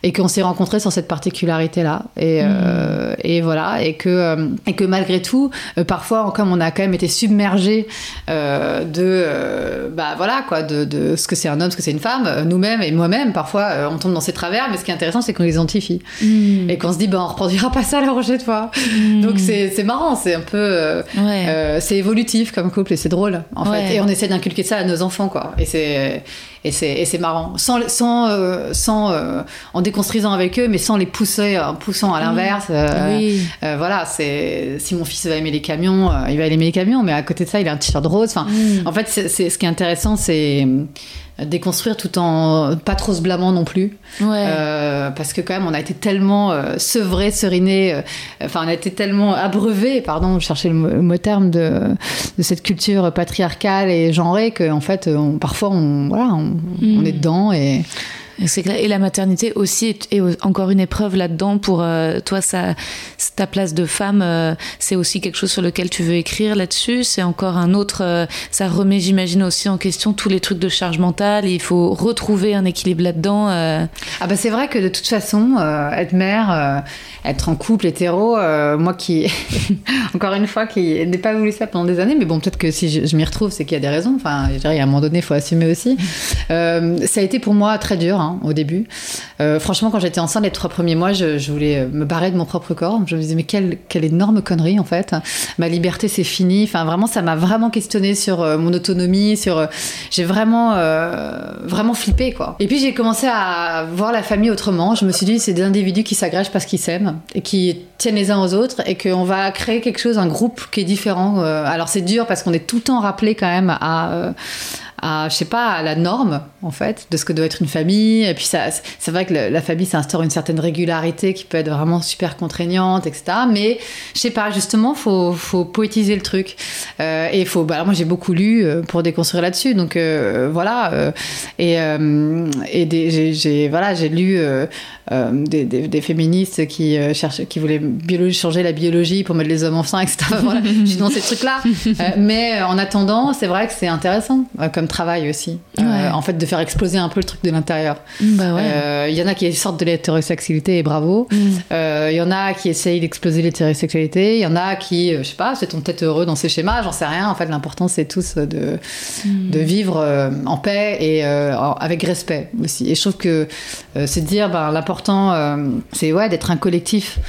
et qu'on s'est rencontrés sur cette particularité-là. Et, mmh. et voilà, et que et que malgré tout, parfois, comme on a quand même été submergé de bah voilà quoi, de, de ce que c'est un homme, ce que c'est une femme, nous-mêmes et moi-même, parfois, euh, on tombe dans ces travers, mais ce qui est intéressant, c'est qu'on les identifie. Hmm. Et qu'on se dit, ben, on reproduira pas ça la prochaine fois. Hmm. Donc, c'est marrant, c'est un peu. Euh, euh, c'est évolutif comme couple et c'est drôle, en fait. Et on essaie d'inculquer ça à nos enfants, quoi. Et c'est. Et c'est marrant. Sans, sans, sans en déconstruisant avec eux, mais sans les pousser, en poussant à l'inverse. Oui. voilà, c'est si mon fils va aimer les camions, il va aimer les camions, mais à côté de ça, il a un t-shirt rose. Enfin, hmm. en fait, c'est ce qui est intéressant, c'est déconstruire tout en pas trop se blâmant non plus. Euh, parce que quand même, on a été tellement euh, sevré, seriné, euh, enfin, on a été tellement abreuvé, pardon, je cherchais le mot, terme de, de, cette culture patriarcale et genrée que en fait, on, parfois, on, voilà, on, on est dedans et et la maternité aussi est, encore une épreuve là-dedans pour euh, toi. Ça, ta place de femme, euh, c'est aussi quelque chose sur lequel tu veux écrire là-dessus. C'est encore un autre. Euh, ça remet, j'imagine, aussi en question tous les trucs de charge mentale. il faut retrouver un équilibre là-dedans. Ah bah c'est vrai que de toute façon, être mère, être en couple hétéro, moi qui, encore une fois, qui n'ai pas voulu ça pendant des années, mais bon, peut-être que si je, m'y retrouve, c'est qu'il y a des raisons. Enfin, je dirais, à un moment donné, il faut assumer aussi. ça a été pour moi très dur. Hein. Hein, au début. Euh, franchement, quand j'étais enceinte les trois premiers mois, je, voulais me barrer de mon propre corps. Je me disais mais quelle, quelle énorme connerie en fait. Ma liberté c'est fini. Enfin vraiment, ça m'a vraiment questionné sur euh, mon autonomie, sur euh, j'ai vraiment vraiment flippé quoi. Et puis j'ai commencé à voir la famille autrement. Je me suis dit c'est des individus qui s'agrègent parce qu'ils s'aiment et qui tiennent les uns aux autres et qu'on va créer quelque chose, un groupe qui est différent. alors c'est dur parce qu'on est tout le temps rappelé quand même à à, je sais pas, la norme, en fait, de ce que doit être une famille. Et puis, ça, c'est vrai que la famille, ça instaure une certaine régularité qui peut être vraiment super contraignante, etc. Mais, je sais pas, justement, faut, faut poétiser le truc. Euh, et faut, bah, moi, j'ai beaucoup lu euh, pour déconstruire là-dessus. Donc, euh, voilà. Et, et j'ai, voilà, j'ai lu des, des, féministes qui cherchent, qui voulaient changer la biologie pour mettre les hommes enceints, etc. voilà, je suis dans ces trucs-là. mais, en attendant, c'est vrai que c'est intéressant, comme travail aussi. Euh, en fait, de faire exploser un peu le truc de l'intérieur. Il bah ouais. euh, y en a qui sortent de l'hétérosexualité et bravo. Il mm. euh, y en a qui essayent d'exploser l'hétérosexualité. Il y en a qui, je sais pas, se sont peut-être heureux dans ces schémas, j'en sais rien. En fait, l'important, c'est tous de, mm. de vivre en paix et avec respect aussi. Et je trouve que c'est de dire, ben, l'important, c'est ouais, d'être un collectif.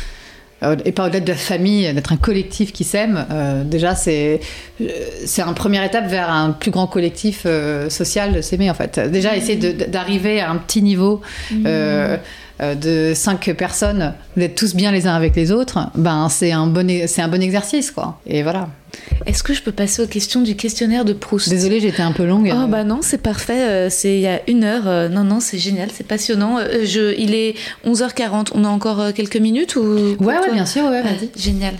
Euh, et pas au-delà de la famille, d'être un collectif qui s'aime, euh, déjà c'est c'est une première étape vers un plus grand collectif euh, social de s'aimer en fait. Déjà essayer d'arriver à un petit niveau. Mmh. Euh, de cinq personnes, d'être tous bien les uns avec les autres, ben c'est un bon e-, c'est un bon exercice quoi. Et voilà. Est-ce que je peux passer aux questions du questionnaire de Proust? Désolée, j'étais un peu longue. Oh bah non, c'est parfait. Euh, c'est il y a une heure. Euh, non non, c'est génial, c'est passionnant. Je, il est 11h40. On a encore quelques minutes ou Ouais ouais, bien sûr, ouais. vas-y. génial.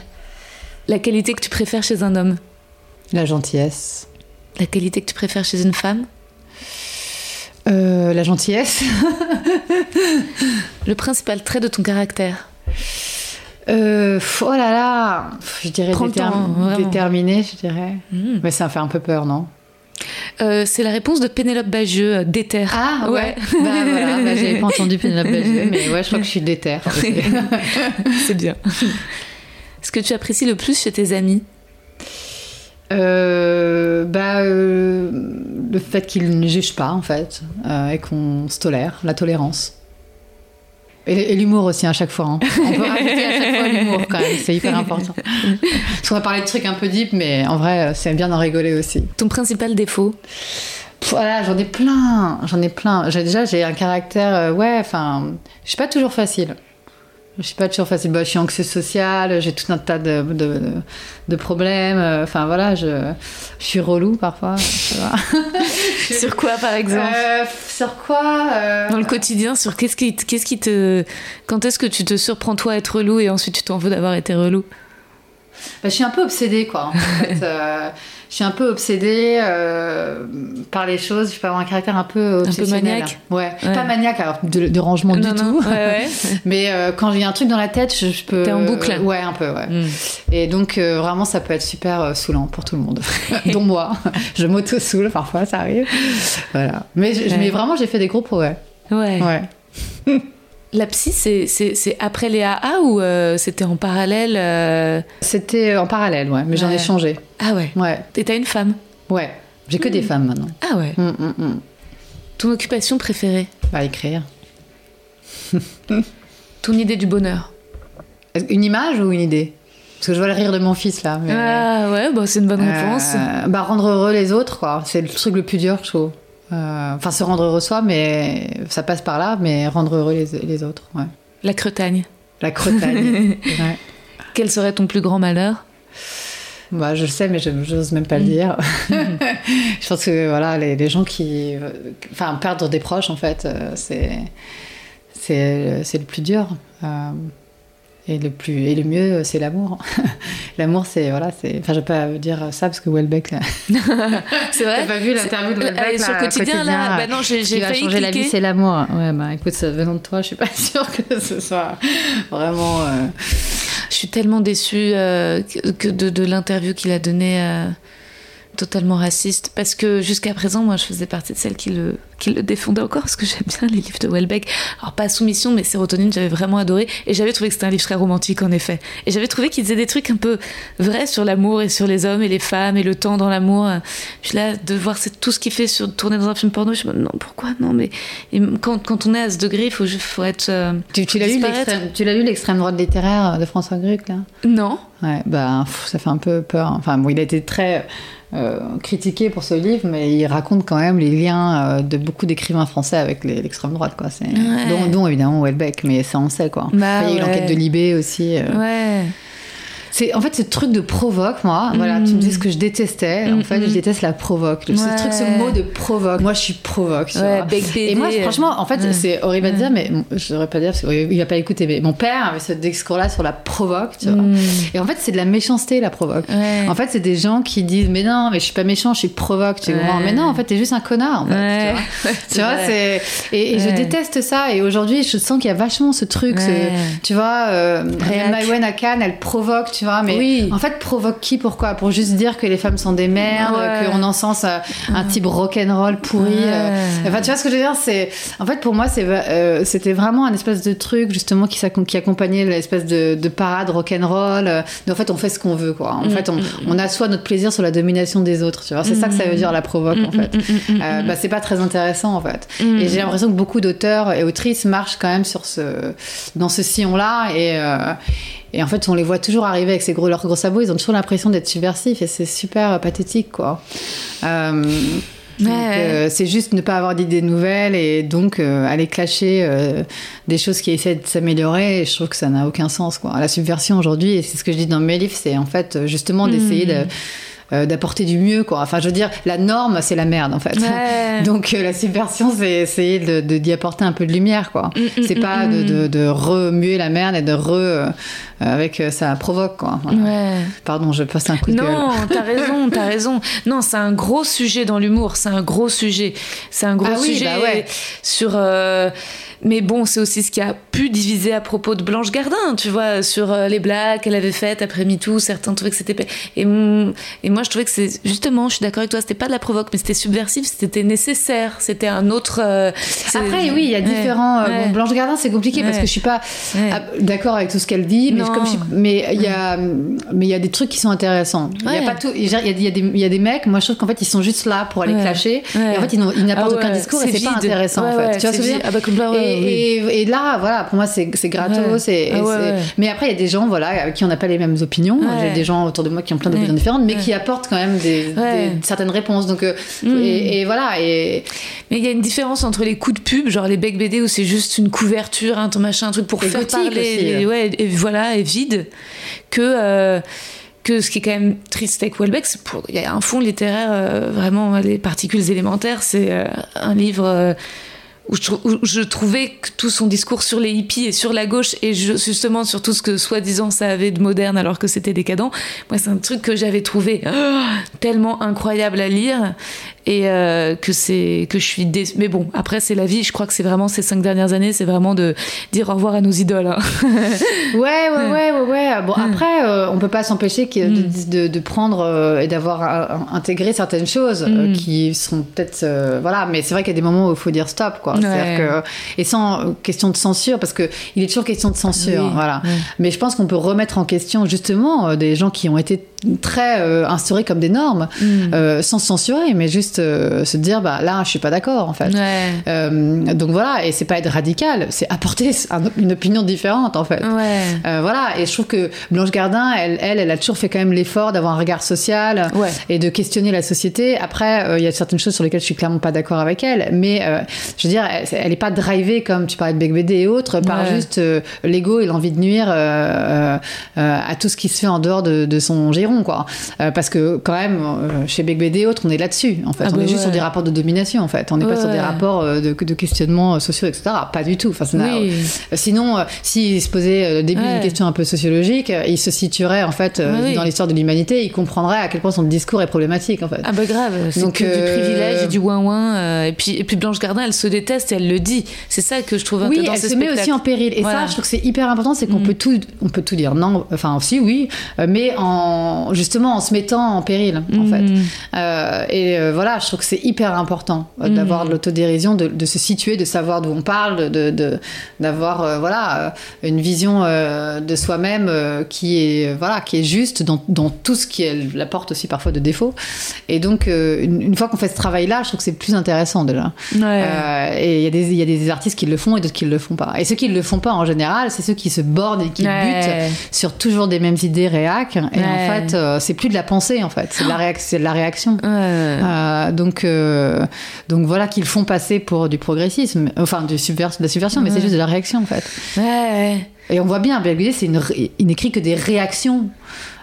La qualité que tu préfères chez un homme? La gentillesse. La qualité que tu préfères chez une femme? Euh, la gentillesse. le principal trait de ton caractère euh, Oh là là Je dirais déterminé, je dirais. Hmm. Mais ça me fait un peu peur, non? Euh, c'est la réponse de Pénélope Bagieux, déter. Ah ouais. bah voilà, bah, j'avais pas entendu Pénélope Bagieux, mais ouais, je crois que je suis déter. c'est bien. Ce que tu apprécies le plus chez tes amis? Euh, bah, euh, le fait qu'ils ne jugent pas en fait euh, et qu'on se tolère, la tolérance. Et, l'humour aussi à chaque fois. Hein. On peut rajouter à chaque fois l'humour quand même, c'est hyper important. Parce qu'on va parler de trucs un peu deep, mais en vrai, c'est bien d'en rigoler aussi. Ton principal défaut? Voilà, j'en ai plein, j'en ai plein. Déjà, j'ai un caractère, ouais, enfin, je suis pas toujours facile. Je suis pas toujours facile. Bah, je suis anxieuse sociale, j'ai tout un tas de, de, de, problèmes. Enfin voilà, je, je, suis relou parfois. sur quoi par exemple? Euh, Sur quoi euh... Dans le quotidien, sur qu'est-ce qui, qu'est-ce qui te. Quand est-ce que tu te surprends toi à être relou et ensuite tu t'en veux d'avoir été relou? Bah, Je suis un peu obsédée quoi. En fait. Je suis un peu obsédée euh, par les choses. Je peux avoir un caractère un peu obsessionnel. Un peu maniaque. Ouais. Pas maniaque, alors de, rangement du tout. Mais euh, quand j'ai un truc dans la tête, je, peux. T'es en boucle. ouais, un peu, ouais. Hmm. Et donc euh, vraiment, ça peut être super saoulant pour tout le monde, dont moi. je m'auto-soule parfois, ça arrive. Voilà. Mais, mais vraiment, j'ai fait des gros progrès. Ouais. Ouais. La psy, c'est après les AA ou euh, c'était en parallèle euh? C'était en parallèle, ouais, mais j'en ai changé. Ah ouais Ouais. Et t'as une femme? Ouais. J'ai que des hmm. femmes maintenant. Ah ouais. Hum, hum. Ton occupation préférée? Bah, écrire. Ton idée du bonheur? Une image ou une idée? Parce que je vois le rire de mon fils là. Ah ouais, bah, c'est une bonne réponse. Euh, bah, rendre heureux les autres, quoi. C'est le truc le plus dur, je trouve. Euh, enfin, se rendre heureux soi, mais ça passe par là, mais rendre heureux les, les autres. Ouais. La cretagne. La cretagne. ouais. Quel serait ton plus grand malheur? Bah, je le sais, mais je n'ose même pas le mm. dire. je pense que voilà, les, les, gens qui. Enfin, perdre des proches, en fait, euh, c'est c'est le plus dur. Euh, et le, plus, et le mieux, c'est l'amour. l'amour, c'est. Voilà, c'est. Enfin, je vais pas dire ça parce que Welbeck. c'est vrai? T'as pas vu l'interview de Welbeck Sur le quotidien, là Bah non, j'ai failli. changer la vie, c'est l'amour. Ouais, bah écoute, venant de toi, je suis pas sûre que ce soit vraiment. Euh... Je suis tellement déçue euh, que de, de l'interview qu'il a donnée. Euh, totalement raciste parce que jusqu'à présent moi je faisais partie de celles qui le qu'il le défendait encore parce que j'aime bien les livres de Welbeck. Alors pas Soumission, mais Sérotonine, j'avais vraiment adoré et j'avais trouvé que c'était un livre très romantique en effet. Et j'avais trouvé qu'il disait des trucs un peu vrais sur l'amour et sur les hommes et les femmes et le temps dans l'amour. Puis là, de voir tout ce qu'il fait sur tourner dans un film porno, je me dis non pourquoi non mais quand, quand, on est à ce degré, il faut, faut être. Euh, tu, tu l'as lu tu l'as lu l'extrême droite littéraire de François Gruc là? Non. Ouais, bah ça fait un peu peur. Enfin bon, il a été très euh, critiqué pour ce livre, mais il raconte quand même les liens euh, de beaucoup d'écrivains français avec l'extrême droite, quoi. Dont, dont, évidemment Welbeck, mais ça on sait, quoi. Bah, il y a eu l'enquête de Libé aussi. Euh. Ouais. C'est en fait ce truc de provoque, moi. Voilà, tu me dis ce que je détestais. En fait, je déteste la provoque. Ce truc, ce mot de provoque. Moi, je suis provoque. et moi, franchement, en fait, c'est horrible à dire, mais je devrais pas dire parce qu'il va pas écouter. Mais mon père avait ce discours-là sur la provoque, tu vois. Mm. Et en fait, c'est de la méchanceté, la provoque. En fait, c'est des gens qui disent, mais non, mais je suis pas méchant, je suis provoque, tu vois. Mais non, en fait, t'es juste un connard. En fait, tu vois, c'est et, je déteste ça. Et aujourd'hui, je sens qu'il y a vachement ce truc. tu vois, euh, Maïwen à Cannes, elle provoque tu vois. Mais oui. en fait, provoque qui Pourquoi? Pour juste dire que les femmes sont des merdes, qu'on encense euh, un type rock'n'roll pourri. Euh. Enfin, tu vois ce que je veux dire? C'est en fait pour moi, euh, c'était vraiment un espèce de truc justement qui, qui accompagnait l'espèce de, de parade rock'n'roll. Mais en fait, on fait ce qu'on veut, quoi. En mm, fait, on, mm, on, assoit notre plaisir sur la domination des autres. Tu vois, c'est ça que ça veut dire la provoque, en fait. bah, c'est pas très intéressant, en fait. Et j'ai l'impression que beaucoup d'auteurs et autrices marchent quand même sur ce, dans ce sillon-là et et en fait, on les voit toujours arriver avec ces gros, leurs gros sabots, ils ont toujours l'impression d'être subversifs et c'est super pathétique, quoi. Euh, euh, c'est juste ne pas avoir d'idées nouvelles et donc euh, aller clasher des choses qui essaient de s'améliorer. Je trouve que ça n'a aucun sens. Quoi. La subversion aujourd'hui, et c'est ce que je dis dans mes livres, c'est en fait justement d'essayer de euh, d'apporter du mieux, quoi. Enfin, je veux dire, la norme, c'est la merde, en fait. Donc, euh, la subversion, c'est essayer de, d'y apporter un peu de lumière, quoi. Mm, mm, c'est mm, pas de, de, de, remuer la merde et de re. Euh, avec ça provoque, quoi. Pardon, je passe un coup de non, gueule. Non, t'as raison, t'as raison. Non, c'est un gros sujet dans l'humour, c'est un gros sujet. C'est un gros ah sujet bah ouais. sur. Mais bon, c'est aussi ce qui a pu diviser à propos de Blanche Gardin, tu vois, sur euh, les blagues qu'elle avait faites après MeToo. Certains trouvaient que c'était. Et, et moi, je trouvais que c'est. Justement, je suis d'accord avec toi, c'était pas de la provoque, mais c'était subversif, c'était nécessaire. C'était un autre. Euh, après, oui, il y a différents. Euh, bon, Blanche Gardin, c'est compliqué parce que je suis pas d'accord avec tout ce qu'elle dit, mais comme mais il y a, mais il y a des trucs qui sont intéressants. Il y a pas tout. Il y a, y, a des, y a des mecs, moi, je trouve qu'en fait, ils sont juste là pour aller clasher. Et en fait, ils n'apportent ah aucun discours et c'est pas intéressant, en fait. Tu vois ce que je veux dire et, là, voilà, pour moi, c'est gratos. Ah mais après, il y a des gens, voilà, avec qui on n'a pas les mêmes opinions. J'ai des gens autour de moi qui ont plein d'opinions différentes, mais qui apportent quand même des, certaines réponses. Donc, euh, mm. et, voilà. Et... Mais il y a une différence entre les coups de pub, genre les becs BD où c'est juste une couverture, un machin, un truc pour faire parler, ouais, et voilà, et vide, que. Euh, que ce qui est quand même triste avec Welbeck, il y a un fond littéraire euh, vraiment les particules élémentaires. C'est un livre où je, trouvais tout son discours sur les hippies et sur la gauche et justement sur tout ce que soi-disant ça avait de moderne alors que c'était décadent, moi c'est un truc que j'avais trouvé oh, tellement incroyable à lire et euh, que c'est que je suis déçue. Mais bon, après c'est la vie. Je crois que c'est vraiment ces cinq dernières années, c'est vraiment de dire au revoir à nos idoles. Hein. ouais, ouais, ouais, ouais, ouais. Bon, après, euh, on peut pas s'empêcher mm. de, de, prendre euh, et d'avoir intégré certaines choses mm. qui sont peut-être voilà. Mais c'est vrai qu'il y a des moments où il faut dire stop, quoi. Que, et sans question de censure, parce que il est toujours question de censure, voilà. Mais je pense qu'on peut remettre en question justement des gens qui ont été très instaurés comme des normes, mm. sans censurer, mais juste euh, se dire bah là je suis pas d'accord en fait. Euh, donc voilà et c'est pas être radical, c'est apporter une opinion différente en fait. Euh, voilà et je trouve que Blanche Gardin elle elle, elle a toujours fait quand même l'effort d'avoir un regard social et de questionner la société. Après il y a certaines choses sur lesquelles je suis clairement pas d'accord avec elle, mais je veux dire elle, est pas drivée comme tu parlais de Beck BD et autres par juste l'ego et l'envie de nuire à tout ce qui se fait en dehors de, son giron quoi. parce que quand même chez Beck BD et autres on est là-dessus en fait. Ah on bah est juste sur des rapports de domination, en fait. On n'est pas sur des rapports euh, de, de questionnement euh, sociaux, etc. Pas du tout. Enfin, oui. Sinon, euh, s'il se posait au début une question un peu sociologique, il se situerait, en fait, dans l'histoire de l'humanité, il comprendrait à quel point son discours est problématique, en fait. Ah bah grave, c'est Donc, que du privilège et du ouin-ouin. et, puis, et puis Blanche Gardin, elle se déteste et elle le dit. C'est ça que je trouve oui, dans elle se met aussi en péril. Et ça, je trouve que c'est hyper important, c'est qu'on mm. peut, tout, on peut tout dire. Non, enfin, aussi, oui, mais en, en- justement en se mettant en péril, en Mhm. fait. Euh, et euh, voilà, je trouve que c'est hyper important euh, d'avoir de l'autodérision, de, de se situer, de savoir d'où on parle, de d'avoir euh, voilà une vision de soi-même qui est voilà qui est juste dans, dans tout ce qui elle apporte aussi parfois de défauts. Et donc une, une fois qu'on fait ce travail-là, je trouve que c'est plus intéressant déjà. Ouais. Et il y, a des- il y a des artistes qui le font et d'autres qui le font pas. Et ceux qui le font pas en général, c'est ceux qui se bornent et qui Ouais. butent sur toujours des mêmes idées réac. Et Ouais. en fait, euh, c'est plus de la pensée, en fait, c'est de la, réac- de la réaction. Euh, donc, euh, donc voilà qu'ils font passer pour du progressisme, enfin du de la subversion, mais c'est juste de la réaction en fait. Et on voit bien, Bergelier, c'est une, il n'écrit que des réactions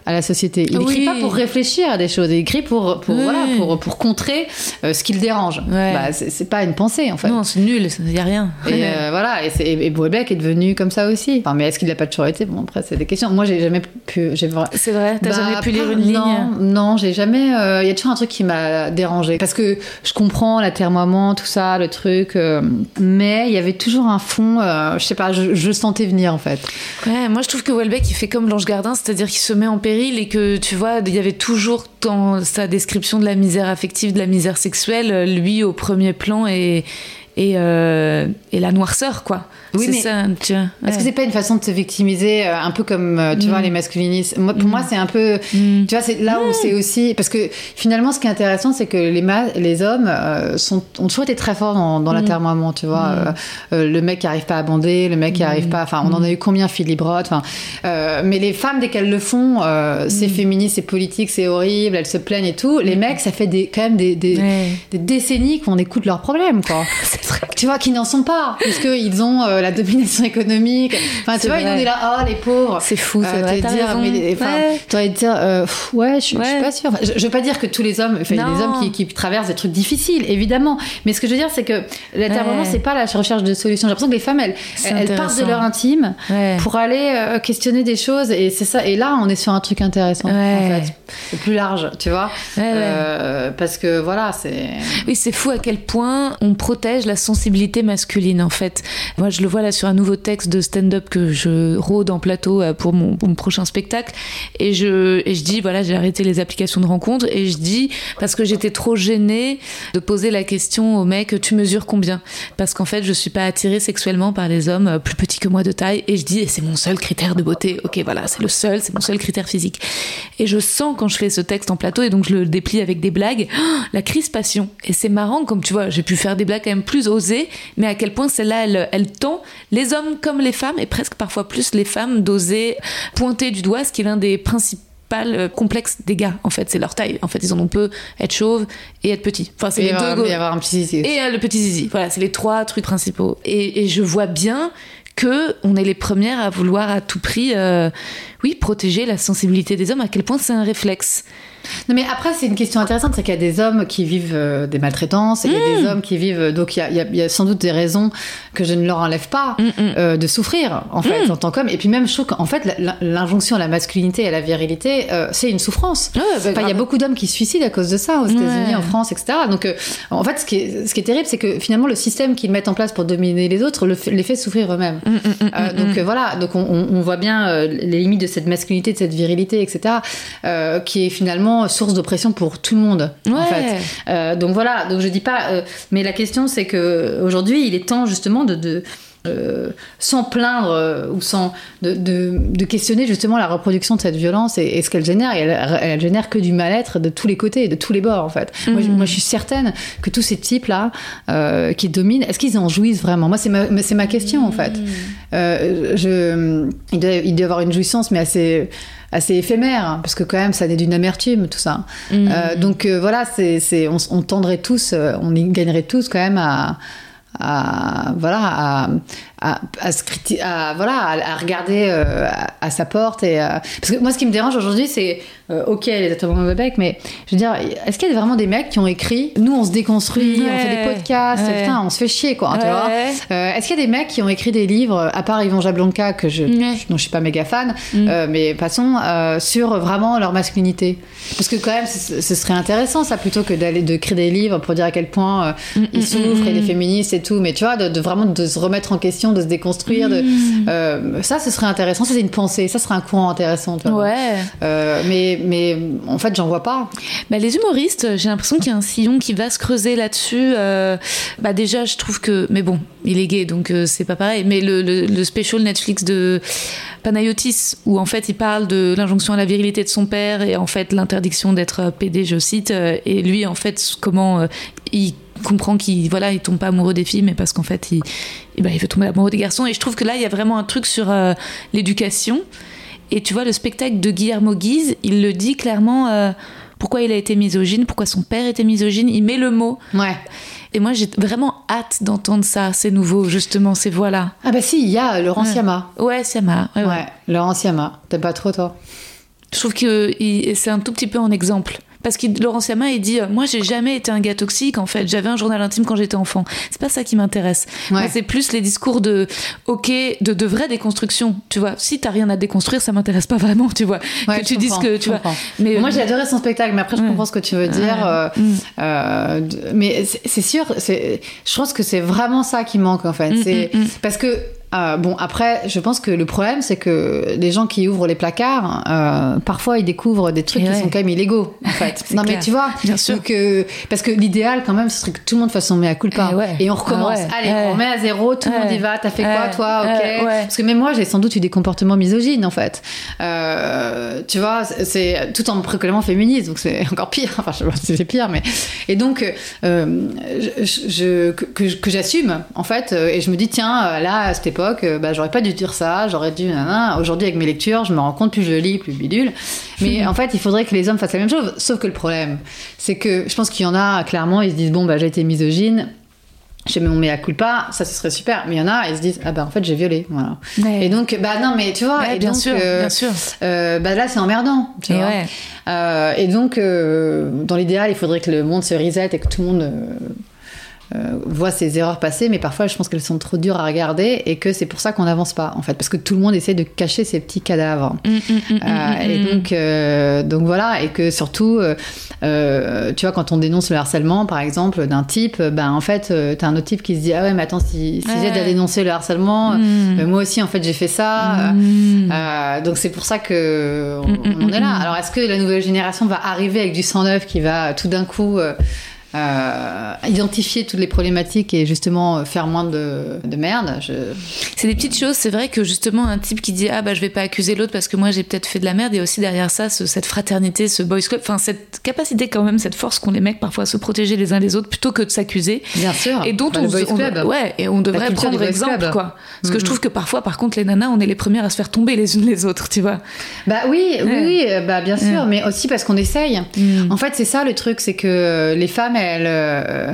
à la société. Il n'écrit Oui. pas pour réfléchir à des choses, il écrit pour, pour, Oui. voilà, pour, pour contrer euh, ce qui le dérange. Ouais. Bah, c'est pas une pensée en fait. Non, c'est nul, il n'y a rien. Et euh, voilà, et, et Houellebecq est devenu comme ça aussi. Enfin, mais est-ce qu'il n'a pas toujours été? Bon, après, c'est des questions. Moi, j'ai jamais pu. C'est vrai, t'as Bah, jamais pu lire une ligne? Non, non, j'ai jamais. euh, Il y a toujours un truc qui m'a dérangé. Parce que je comprends l'atermoiement, tout ça, le truc. euh, mais il y avait toujours un fond. euh, je sais pas, je, sentais venir en fait. Ouais, moi je trouve que Welbeck il fait comme Blanche Gardin, c'est-à-dire qu'il se met en péril et que tu vois, il y avait toujours dans sa description de la misère affective, de la misère sexuelle, lui au premier plan et, et, euh, et la noirceur quoi. Oui, c'est mais ça, tu vois. Est-ce que c'est pas une façon de se victimiser, euh, un peu comme euh, tu vois les masculinistes Moi, Pour moi, c'est un peu, Mm. tu vois, c'est là où c'est aussi parce que finalement, ce qui est intéressant, c'est que les les hommes euh, sont ont toujours été très forts dans, Mm. dans tu vois. Le mec qui arrive pas à bander, le mec qui Mm. arrive pas. Enfin, on en a eu combien Philippe Roth. Mais les femmes dès qu'elles le font, Mm. c'est féministe, c'est politique, c'est horrible, elles se plaignent et tout. Les mecs, ça fait des quand même des des, Ouais. des décennies qu'on écoute leurs problèmes, quoi. Tu vois, qui n'en sont pas, parce qu'ils ont euh, la domination économique. Enfin, tu vois, ils vrai. nous est là, oh les pauvres. C'est fou, c'est vrai, t'as dire, mais Ouais. t'aurais dire, euh, pff, ouais, je, suis- pas sûre. Je, je veux pas dire que tous les hommes, enfin, il y a des hommes qui, qui traversent des trucs difficiles, évidemment. Mais ce que je veux dire, c'est que l'intervention, Ouais. c'est pas la recherche de solutions. J'ai l'impression que les femmes, elles, partent de leur intime pour aller euh, questionner des choses, et c'est ça. Et là, on est sur un truc intéressant, en Ouais. fait, C'est plus large, tu vois. Euh, parce que voilà, c'est. Oui, c'est fou à quel point on protège la sensibilité masculine en fait. Moi, je le vois là sur un nouveau texte de stand-up que je rôde en plateau euh, pour mon, prochain spectacle et je je dis voilà, j'ai arrêté les applications de rencontres et je dis parce que j'étais trop gênée de poser la question au mec tu mesures combien? Parce qu'en fait, je suis pas attirée sexuellement par les hommes euh, plus petits que moi de taille et je dis c'est mon seul critère de beauté. OK, voilà, c'est le seul, c'est mon seul critère physique. Et je sens quand je fais ce texte en plateau et donc je le déplie avec des blagues, la crispation. Et c'est marrant, comme tu vois, j'ai pu faire des blagues quand même plus osées, mais à quel point celle-là, elle, elle tend les hommes comme les femmes, et presque parfois plus les femmes, d'oser pointer du doigt ce qui est l'un des principaux complexes des gars en fait c'est leur taille en fait ils en ont peu être chauve et être petit enfin c'est Et les avoir, deux et avoir un petit zizi. et euh, le petit zizi. Voilà, c'est les trois trucs principaux. Et, et je vois bien que on est les premières à vouloir à tout prix, euh, oui, protéger la sensibilité des hommes. À quel point c'est un réflexe. Non, mais après, c'est une question intéressante, c'est qu'il y a des hommes qui vivent euh, des maltraitances, et il y a des Mm. hommes qui vivent. Donc, il y a, il y sans doute des raisons que je ne leur enlève pas Mm, euh, de souffrir, en fait, Mm. en tant qu'homme. Et puis, même, je trouve qu'en fait, l'injonction à la masculinité et à la virilité, euh, c'est une souffrance. Ouais, bah, Enfin, il y a beaucoup d'hommes qui se suicident à cause de ça, aux États-Unis, Ouais. en France, etc. Donc, euh, en fait, ce qui est, ce qui est terrible, c'est que finalement, le système qu'ils mettent en place pour dominer les autres le les fait souffrir eux-mêmes. Mm, Euh, donc euh, voilà, donc on, on- voit bien euh, les limites de cette masculinité, de cette virilité, etc., euh, qui est finalement source d'oppression pour tout le monde, en Ouais. fait. Euh, donc voilà, donc je dis pas, euh, mais la question c'est que aujourd'hui, il est temps justement de, de euh, sans plaindre euh, ou sans de, de, de questionner justement la reproduction de cette violence et, et ce qu'elle génère. Et elle, elle génère que du mal-être de tous les côtés, de tous les bords en fait. Moi, je, moi, je suis certaine que tous ces types là euh, qui dominent, est-ce qu'ils en jouissent vraiment? Moi, c'est ma, ma question en fait. Je, il doit, il doit y avoir une jouissance, mais assez assez éphémère, hein, parce que quand même ça naît d'une amertume tout ça. Euh, donc voilà, c'est, on, on tendrait tous, on y gagnerait tous quand même à, à voilà à, à, à, se criti- à- voilà à, à regarder euh, à, sa porte et euh, parce que moi ce qui me dérange aujourd'hui c'est euh, ok les ateliers de bec mais je veux dire est-ce qu'il y a vraiment des mecs qui ont écrit nous on se déconstruit on fait des podcasts Ouais. putain on se fait chier quoi tu Ouais. vois Euh, est-ce qu'il y a des mecs qui ont écrit des livres à part Yvon Jablonka que je dont je suis pas méga fan Mm. mais passons sur vraiment leur masculinité parce que quand même ce, serait intéressant ça plutôt que d'aller de créer des livres pour dire à quel point Mm, ils souffrent et les féministes et tout mais tu vois de, de vraiment de se remettre en question de se déconstruire. De, euh, ça, ce serait intéressant. Ça, c'est une pensée. Ça serait un courant intéressant. tu vois. Ouais. Euh, mais, mais en fait, j'en vois pas. Bah, les humoristes, j'ai l'impression qu'il y a un sillon qui va se creuser là-dessus. Euh, bah, déjà, je trouve que. Mais bon, il est gay, donc c'est pas pareil. Mais le, le, le special Netflix de Panayotis, où en fait il parle de l'injonction à la virilité de son père et en fait l'interdiction d'être PD, je cite. et lui, en fait, comment il comprend qu'il voilà il tombe pas amoureux des filles mais parce qu'en fait il eh ben, il veut tomber amoureux des garçons et je trouve que là il y a vraiment un truc sur euh, l'éducation et tu vois le spectacle de Guillermo Guise il le dit clairement euh, pourquoi il a été misogyne pourquoi son père était misogyne il met le mot Ouais. et moi j'ai vraiment hâte d'entendre ça c'est nouveau justement ces voix là Ah bah si, il y a Laurent Ouais. Siama. ouais c'est ma ouais, ouais. Ouais, Laurent Siama. T'aimes pas trop, toi? Je trouve que c'est un tout petit peu en exemple. Parce que Laurent Siama, il dit Moi, j'ai jamais été un gars toxique, en fait. J'avais un journal intime quand j'étais enfant. C'est pas ça qui m'intéresse. Ouais. Moi, c'est plus les discours de OK, de, de vraie déconstruction. Tu vois, si t'as rien à déconstruire, ça m'intéresse pas vraiment, tu vois. Ouais, que tu dises que tu vois. Mais Moi, j'ai adoré son spectacle, mais après, je comprends ce que tu veux dire. euh, Mm. euh, mais c'est sûr, je pense que c'est vraiment ça qui manque, en fait. Mm, C'est mm. Parce que, euh, bon, après, je pense que le problème, c'est que les gens qui ouvrent les placards, euh, parfois, ils découvrent des trucs Et qui sont quand même illégaux, en fait. Non, mais tu vois, Bien sûr. donc, euh, parce que l'idéal, quand même, ce serait que tout le monde fasse son mea culpa. Eh ouais. Et on recommence. Ah ouais. Allez, on remet à zéro, tout le monde y va, t'as fait quoi, toi, ok. Parce que même moi, j'ai sans doute eu des comportements misogynes, en fait. Euh, tu vois, c'est- tout en me féministe, donc c'est encore pire. Enfin, je sais pas si c'est pire, mais. Et donc, je, je- que, que- que j'assume, en fait, et je me dis, tiens, là, à euh, bah, j'aurais pas dû dire ça, j'aurais dû. Aujourd'hui, avec mes lectures, je me rends compte, plus je lis, plus bidule. Mais en fait, il faudrait que les hommes fassent la même chose. Sauf que le problème, c'est que je pense qu'il y en a, clairement, ils se disent, bon, bah, j'ai été misogyne. J'ai mis mon mea culpa, ça ce serait super. Mais il y en a, ils se disent ah bah en fait j'ai violé, voilà. Ouais. Et donc bah non mais tu vois, Ouais, et bien donc, sûr, euh, bien sûr. euh, bah là c'est emmerdant. Tu Et vois. ouais. Euh, et donc euh, dans l'idéal il faudrait que le monde se reset et que tout le monde euh, voit ses erreurs passées, mais parfois je pense qu'elles sont trop dures à regarder et que c'est pour ça qu'on n'avance pas en fait, parce que tout le monde essaie de cacher ses petits cadavres. Mm, mm, mm, Euh, et donc, euh, donc voilà, et que surtout, tu vois, quand on dénonce le harcèlement, par exemple, d'un type, ben en fait, t'as un autre type qui se dit ah ouais, mais attends, si, si j'aide à dénoncer le harcèlement, moi aussi en fait j'ai fait ça. Donc c'est pour ça que on, est là. Alors est-ce que la nouvelle génération va arriver avec du sang neuf qui va tout d'un coup euh, identifier toutes les problématiques et justement euh, faire moins de, de merde je... C'est des petites choses. C'est vrai que justement, un type qui dit Ah bah je vais pas accuser l'autre parce que moi j'ai peut-être fait de la merde, a aussi derrière ça ce- cette fraternité, ce boys club, enfin cette capacité quand même, cette force qu'ont les mecs parfois à se protéger les uns les autres plutôt que de s'accuser. Bien sûr. Et dont Bah, on, ouais, et devrait prendre exemple, club. quoi. Parce que je Mhm. trouve que parfois, par contre, les nanas, on est les premières à se faire tomber les unes les autres, tu vois. Bah oui, oui, Ouais. oui, euh, bah bien sûr, Ouais. mais aussi parce qu'on essaye. Mm. En fait, c'est ça le truc, c'est que les femmes, elles, euh,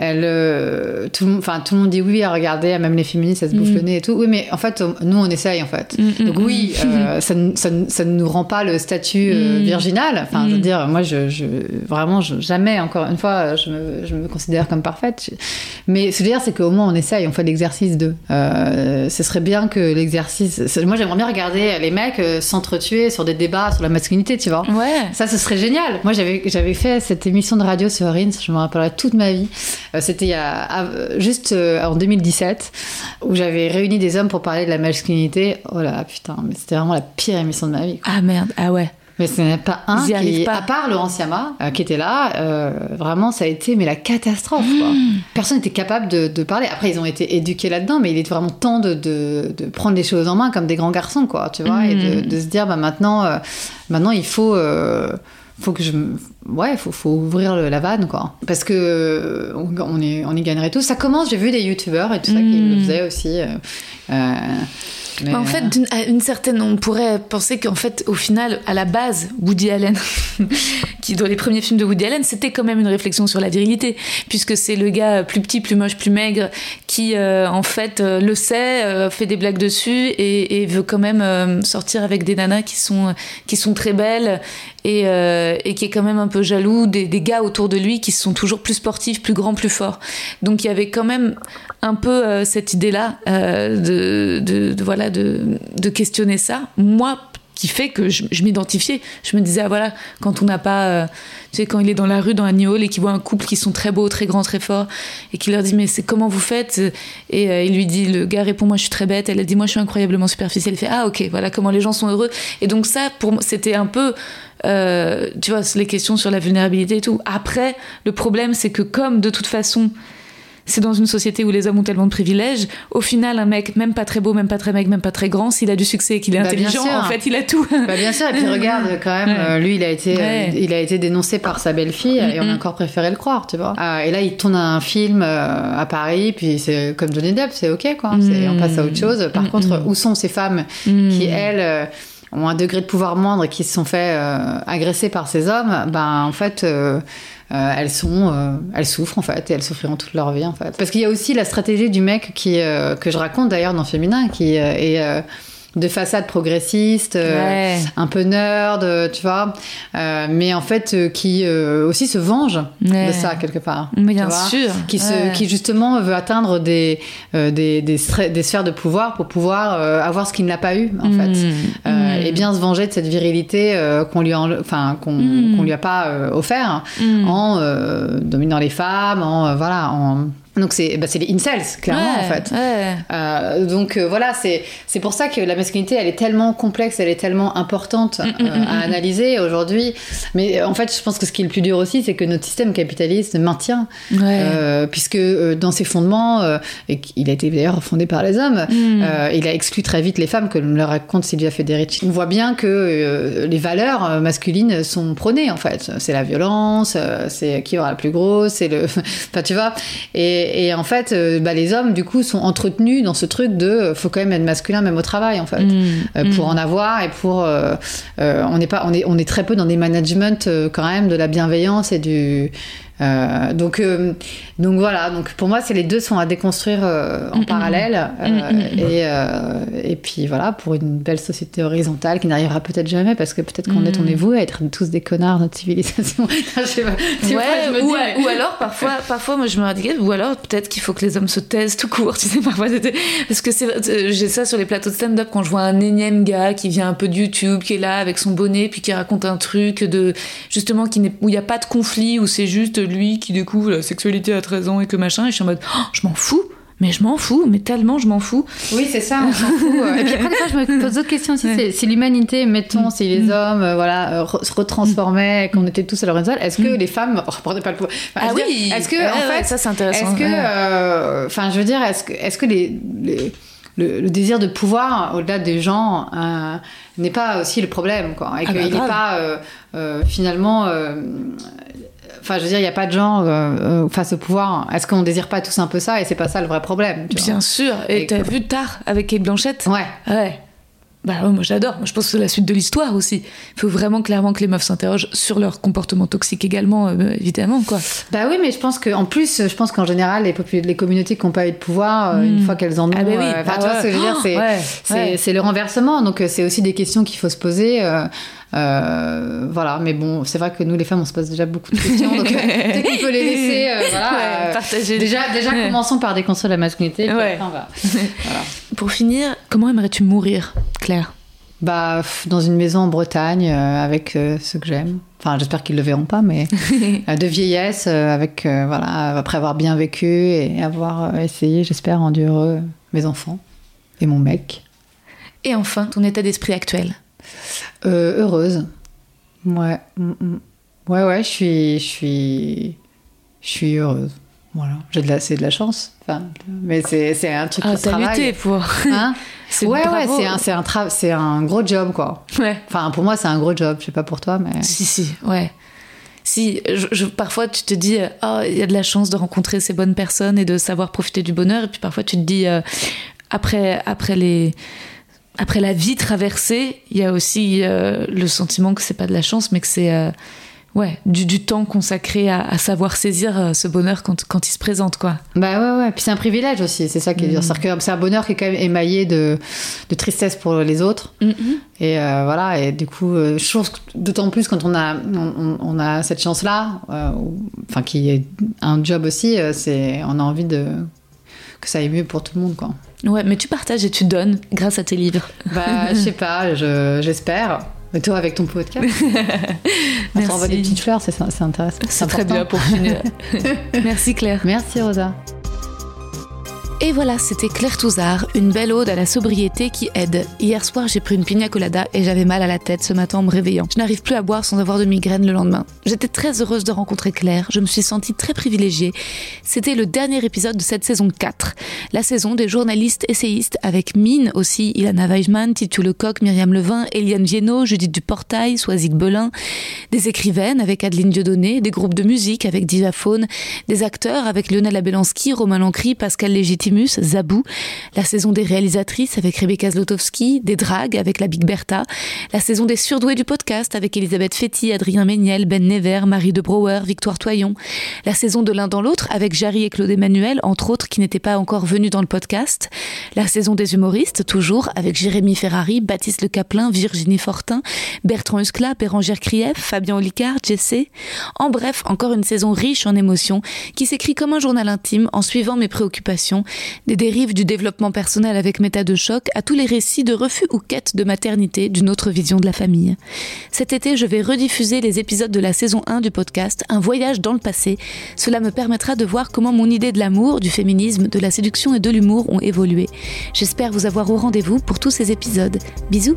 euh, tout le monde, enfin tout le monde dit oui, regardez, même les féministes, elles se bouffent Mm. le nez et tout. Oui, mais en fait, on- nous, on essaye en fait. Mm, Donc mm, oui, mm. euh, ça, ne- ça, ne- ça ne nous rend pas le statut euh, virginal. Enfin, je veux dire, moi, je, je vraiment, je- jamais, encore une fois, je me, je me considère comme parfaite. Mais ce que je veux dire, c'est qu'au moins, on essaye, on fait l'exercice de. Euh, ce serait bien que l'exercice. Moi, j'aimerais bien regarder les mecs euh, s'entretuer sur des débats sur la masculinité, tu vois. Ouais. Ça, ce serait génial. Moi, j'avais, j'avais fait cette émission de radio sur Rins, je me rappellerai toute ma vie. Euh, c'était juste euh, en 2017, où j'avais réuni des hommes pour parler de la masculinité. Oh là, putain, mais c'était vraiment la pire émission de ma vie. quoi. Ah merde, ah ouais. Mais ce n'est pas un qui, pas. à part Laurent Siama, euh, qui était là, euh, vraiment, ça a été mais la catastrophe. quoi. Mmh. Personne n'était capable de, de parler. Après, ils ont été éduqués là-dedans, mais il est vraiment temps de, de, de prendre les choses en main comme des grands garçons, quoi, tu vois, et de, Mmh. de se dire, bah maintenant, euh, maintenant, il faut. Faut que je ouais faut, faut ouvrir le- la vanne quoi. Parce que euh, on, y, on y gagnerait tous. Ça commence j'ai vu des youtubeurs et tout ça qui le faisaient aussi euh, euh, en fait, une certaine, on pourrait penser qu'en fait, au final, à la base, Woody Allen, qui dans les premiers films de Woody Allen, c'était quand même une réflexion sur la virilité, puisque c'est le gars plus petit, plus moche, plus maigre, qui euh, en fait euh, le sait, euh, fait des blagues dessus et, veut quand même sortir avec des nanas qui sont qui sont très belles et, qui est quand même un peu jaloux des, gars autour de lui qui sont toujours plus sportifs, plus grands, plus forts. Donc il y avait quand même un peu cette idée-là euh, de, de, de- voilà de, questionner ça. Moi qui fait que je, je m'identifiais. Je me disais, ah voilà, quand on n'a pas. euh, tu sais, quand il est dans la rue, dans un hall, et qu'il voit un couple qui sont très beaux, très grands, très forts, et qu'il leur dit, mais c'est comment vous faites? Et euh, il lui dit, le gars répond, moi je suis très bête. Elle a dit, moi je suis incroyablement superficielle. Il fait, ah ok, voilà comment les gens sont heureux. Et donc, ça, pour moi, c'était un peu. euh, tu vois, les questions sur la vulnérabilité et tout. Après, le problème, c'est que comme de toute façon, c'est dans une société où les hommes ont tellement de privilèges. Au final, un mec, même pas très beau, même pas très mec, même pas très grand, s'il a du succès et qu'il est Bah, intelligent, en fait, il a tout. Bah bien sûr, et puis regarde quand même, Ouais. euh, lui il a été, euh, Ouais. il a été dénoncé par sa belle-fille et on a encore préféré le croire, tu vois. Ah, et là il tourne un film euh, à Paris, puis c'est comme Johnny Depp, c'est ok quoi, C'est- on passe à autre chose. Par contre, où sont ces femmes qui elles euh, ont un degré de pouvoir moindre et qui se sont fait euh, agresser par ces hommes? Ben en fait. Euh, elles sont, euh, elles souffrent en fait, et elles souffriront toute leur vie en fait. Parce qu'il y a aussi la stratégie du mec qui, euh, que je raconte d'ailleurs dans Féminin, qui euh, est euh, de façade progressiste, euh, un peu nerd, euh, tu vois, euh, mais en fait euh, qui euh, aussi se venge Ouais. de ça quelque part. Mais bien vois. sûr. Qui, se, Ouais. qui justement veut atteindre des, euh, des, des, sphères de pouvoir pour pouvoir avoir ce qu'il n'a pas eu en Mm. fait. Euh, Mm. Et bien se venger de cette virilité euh, qu'on lui, a enle- enfin, qu'on Mm. lui a pas euh, offert en euh, dominant les femmes, en voilà, en donc c'est bah, les incels clairement Ouais, en fait. ouais. Euh, donc euh, voilà, c'est pour ça que la masculinité, elle est tellement complexe, elle est tellement importante Mm, euh, à analyser aujourd'hui. Mais en fait, je pense que ce qui est le plus dur aussi, c'est que notre système capitaliste maintient, Ouais. puisque dans ses fondements, et qu'il a été d'ailleurs fondé par les hommes, Mm. il a exclu très vite les femmes, que me raconte Sylvia Federici. On voit bien que les valeurs masculines sont prônées en fait. C'est la violence, c'est qui aura la plus grosse, c'est le, enfin tu vois. Et, et en fait, euh, bah, les hommes du coup sont entretenus dans ce truc de, euh, faut quand même être masculin même au travail en fait, Mm. Euh, pour en avoir et pour, on n'est pas, on est, on est très peu dans des managements quand même de la bienveillance et du euh, donc, euh, donc voilà. Donc pour moi, c'est les deux sont à déconstruire euh, en parallèle. euh, et, euh, et puis voilà, pour une belle société horizontale qui n'arrivera peut-être jamais parce que peut-être qu'on est, on est voué à être tous des connards notre civilisation. Je sais pas. Des Ouais, fois, je me ou, dis, a- mais- ou alors parfois, parfois moi je me radicalise, ou alors peut-être qu'il faut que les hommes se taisent tout court, tu sais, parfois. Parce que c'est, j'ai ça sur les plateaux de stand-up quand je vois un énième gars qui vient un peu de YouTube, qui est là avec son bonnet, puis qui raconte un truc de. justement, qui où il n'y a pas de conflit, où c'est juste lui qui découvre la sexualité à 13 ans et que machin, et je suis en mode, Oh, je m'en fous, mais je m'en fous, mais tellement je m'en fous. Oui, c'est ça, on s'en fout. euh. Et puis après, des fois, je me pose d'autres questions aussi. c'est- Si l'humanité, mettons, si les hommes euh, voilà, euh, re- se retransformaient, qu'on était tous à l'horizontale, est-ce que les femmes reprenaient pas le pouvoir Enfin, Ah oui, dire, Est-ce que, ouais, en ouais, fait, ça, c'est intéressant, Est-ce que, ouais. euh, enfin, je veux dire, est-ce que, est-ce que les, les- le, le désir de pouvoir au-delà des gens euh, n'est pas aussi le problème, quoi, et Ah bah, qu'il n'est grave. pas euh, euh, finalement. Enfin, je veux dire, il n'y a pas de gens euh, euh, face au pouvoir. Est-ce qu'on désire pas tous un peu ça? Et c'est pas ça le vrai problème. vois. Bien sûr, et t'as vu tard avec Kate Blanchett? Ouais. Ouais. Bah ouais, moi j'adore. Moi je pense que c'est la suite de l'histoire aussi. Il faut vraiment clairement que les meufs s'interrogent sur leur comportement toxique également, euh, évidemment quoi. Bah oui, mais je pense que en plus, je pense qu'en général, les, communautés qui n'ont pas eu de pouvoir, euh, une fois qu'elles en ont, Ah bah oui, euh, bah ouais. c'est ouais. le renversement. Donc c'est aussi des questions qu'il faut se poser. Euh, voilà, mais bon, c'est vrai que nous les femmes, on se pose déjà beaucoup de questions, donc euh, peut-être qu'on peut les laisser. euh, voilà, Ouais, partager. Déjà, déjà Ouais. commençons par déconstruire la masculinité. puis Ouais. après, on va- Pour finir, comment aimerais-tu mourir, Claire? Bah, dans une maison en Bretagne euh, avec euh, ceux que j'aime. Enfin, j'espère qu'ils le verront pas, mais euh, de vieillesse, avec voilà, après avoir bien vécu et avoir essayé, j'espère, rendu heureux mes enfants et mon mec. Et enfin, ton état d'esprit actuel? Euh, heureuse. Ouais. mm, mm. Ouais, ouais, je suis, je suis, je suis heureuse. Voilà. J'ai de la, c'est de la chance. Enfin, mais c'est, c'est un truc Ah, travaille. lutté pour. Hein C'est ouais, ouais, c'est un, c'est un c'est un gros job, quoi. Ouais. Enfin, pour moi, c'est un gros job. Je sais pas pour toi, mais. Si, si, ouais. Si, je, je- parfois tu te dis, oh, il y a de la chance de rencontrer ces bonnes personnes et de savoir profiter du bonheur. Et puis parfois tu te dis, euh, après, après, les, après la vie traversée, il y a aussi euh, le sentiment que c'est pas de la chance, mais que c'est euh, ouais, du, du temps consacré à, à savoir saisir euh, ce bonheur quand, quand il se présente. quoi. Bah ouais, ouais. Puis c'est un privilège aussi, c'est ça qui est dur. Que c'est un bonheur qui est quand même émaillé de, de tristesse pour les autres. Et euh, voilà, et du coup, je trouve que d'autant plus quand on a, on, a cette chance-là, enfin qui est un job aussi, c'est, on a envie de que ça aille mieux pour tout le monde, quoi. Ouais, mais tu partages et tu donnes grâce à tes livres. Bah, je sais pas, j'espère. Mais toi, avec ton podcast, on t'envoie des petites fleurs, c'est intéressant. C'est très bien pour finir. Merci Claire. Merci Rosa. Et voilà, c'était Claire Touzard, une belle ode à la sobriété qui aide. Hier soir, j'ai pris une pina colada et j'avais mal à la tête ce matin en me réveillant. Je n'arrive plus à boire sans avoir de migraine le lendemain. J'étais très heureuse de rencontrer Claire, je me suis sentie très privilégiée. C'était le dernier épisode de cette saison 4, la saison des journalistes essayistes avec Mine aussi, Ilana Weisman, Titu Lecoq, Myriam Levin, Eliane Viennot, Judith Duportail, Soisic Belin, des écrivaines avec Adeline Dieudonné, des groupes de musique avec Divaphone, des acteurs avec Lionel Abelansky, Romain Lancry, Pascal La saison des réalisatrices avec Rebecca Zlotowski, des dragues avec la Big Bertha, la saison des surdoués du podcast avec Elisabeth Fetty, Adrien Méniel, Ben Never, Marie de Brouwer, Victoire Toyon, la saison de l'un dans l'autre avec Jarry et Claude Emmanuel, entre autres qui n'étaient pas encore venus dans le podcast, la saison des humoristes, toujours avec Jérémy Ferrari, Baptiste Le Caplin, Virginie Fortin, Bertrand Huskla, Bérangère Krief, Fabien Olicard, Jessé. En bref, encore une saison riche en émotions qui s'écrit comme un journal intime en suivant mes préoccupations des dérives du développement personnel avec méta de choc à tous les récits de refus ou quête de maternité d'une autre vision de la famille. Cet été, je vais rediffuser les épisodes de la saison 1 du podcast Un voyage dans le passé. Cela me permettra de voir comment mon idée de l'amour, du féminisme, de la séduction et de l'humour ont évolué. J'espère vous avoir au rendez-vous pour tous ces épisodes. Bisous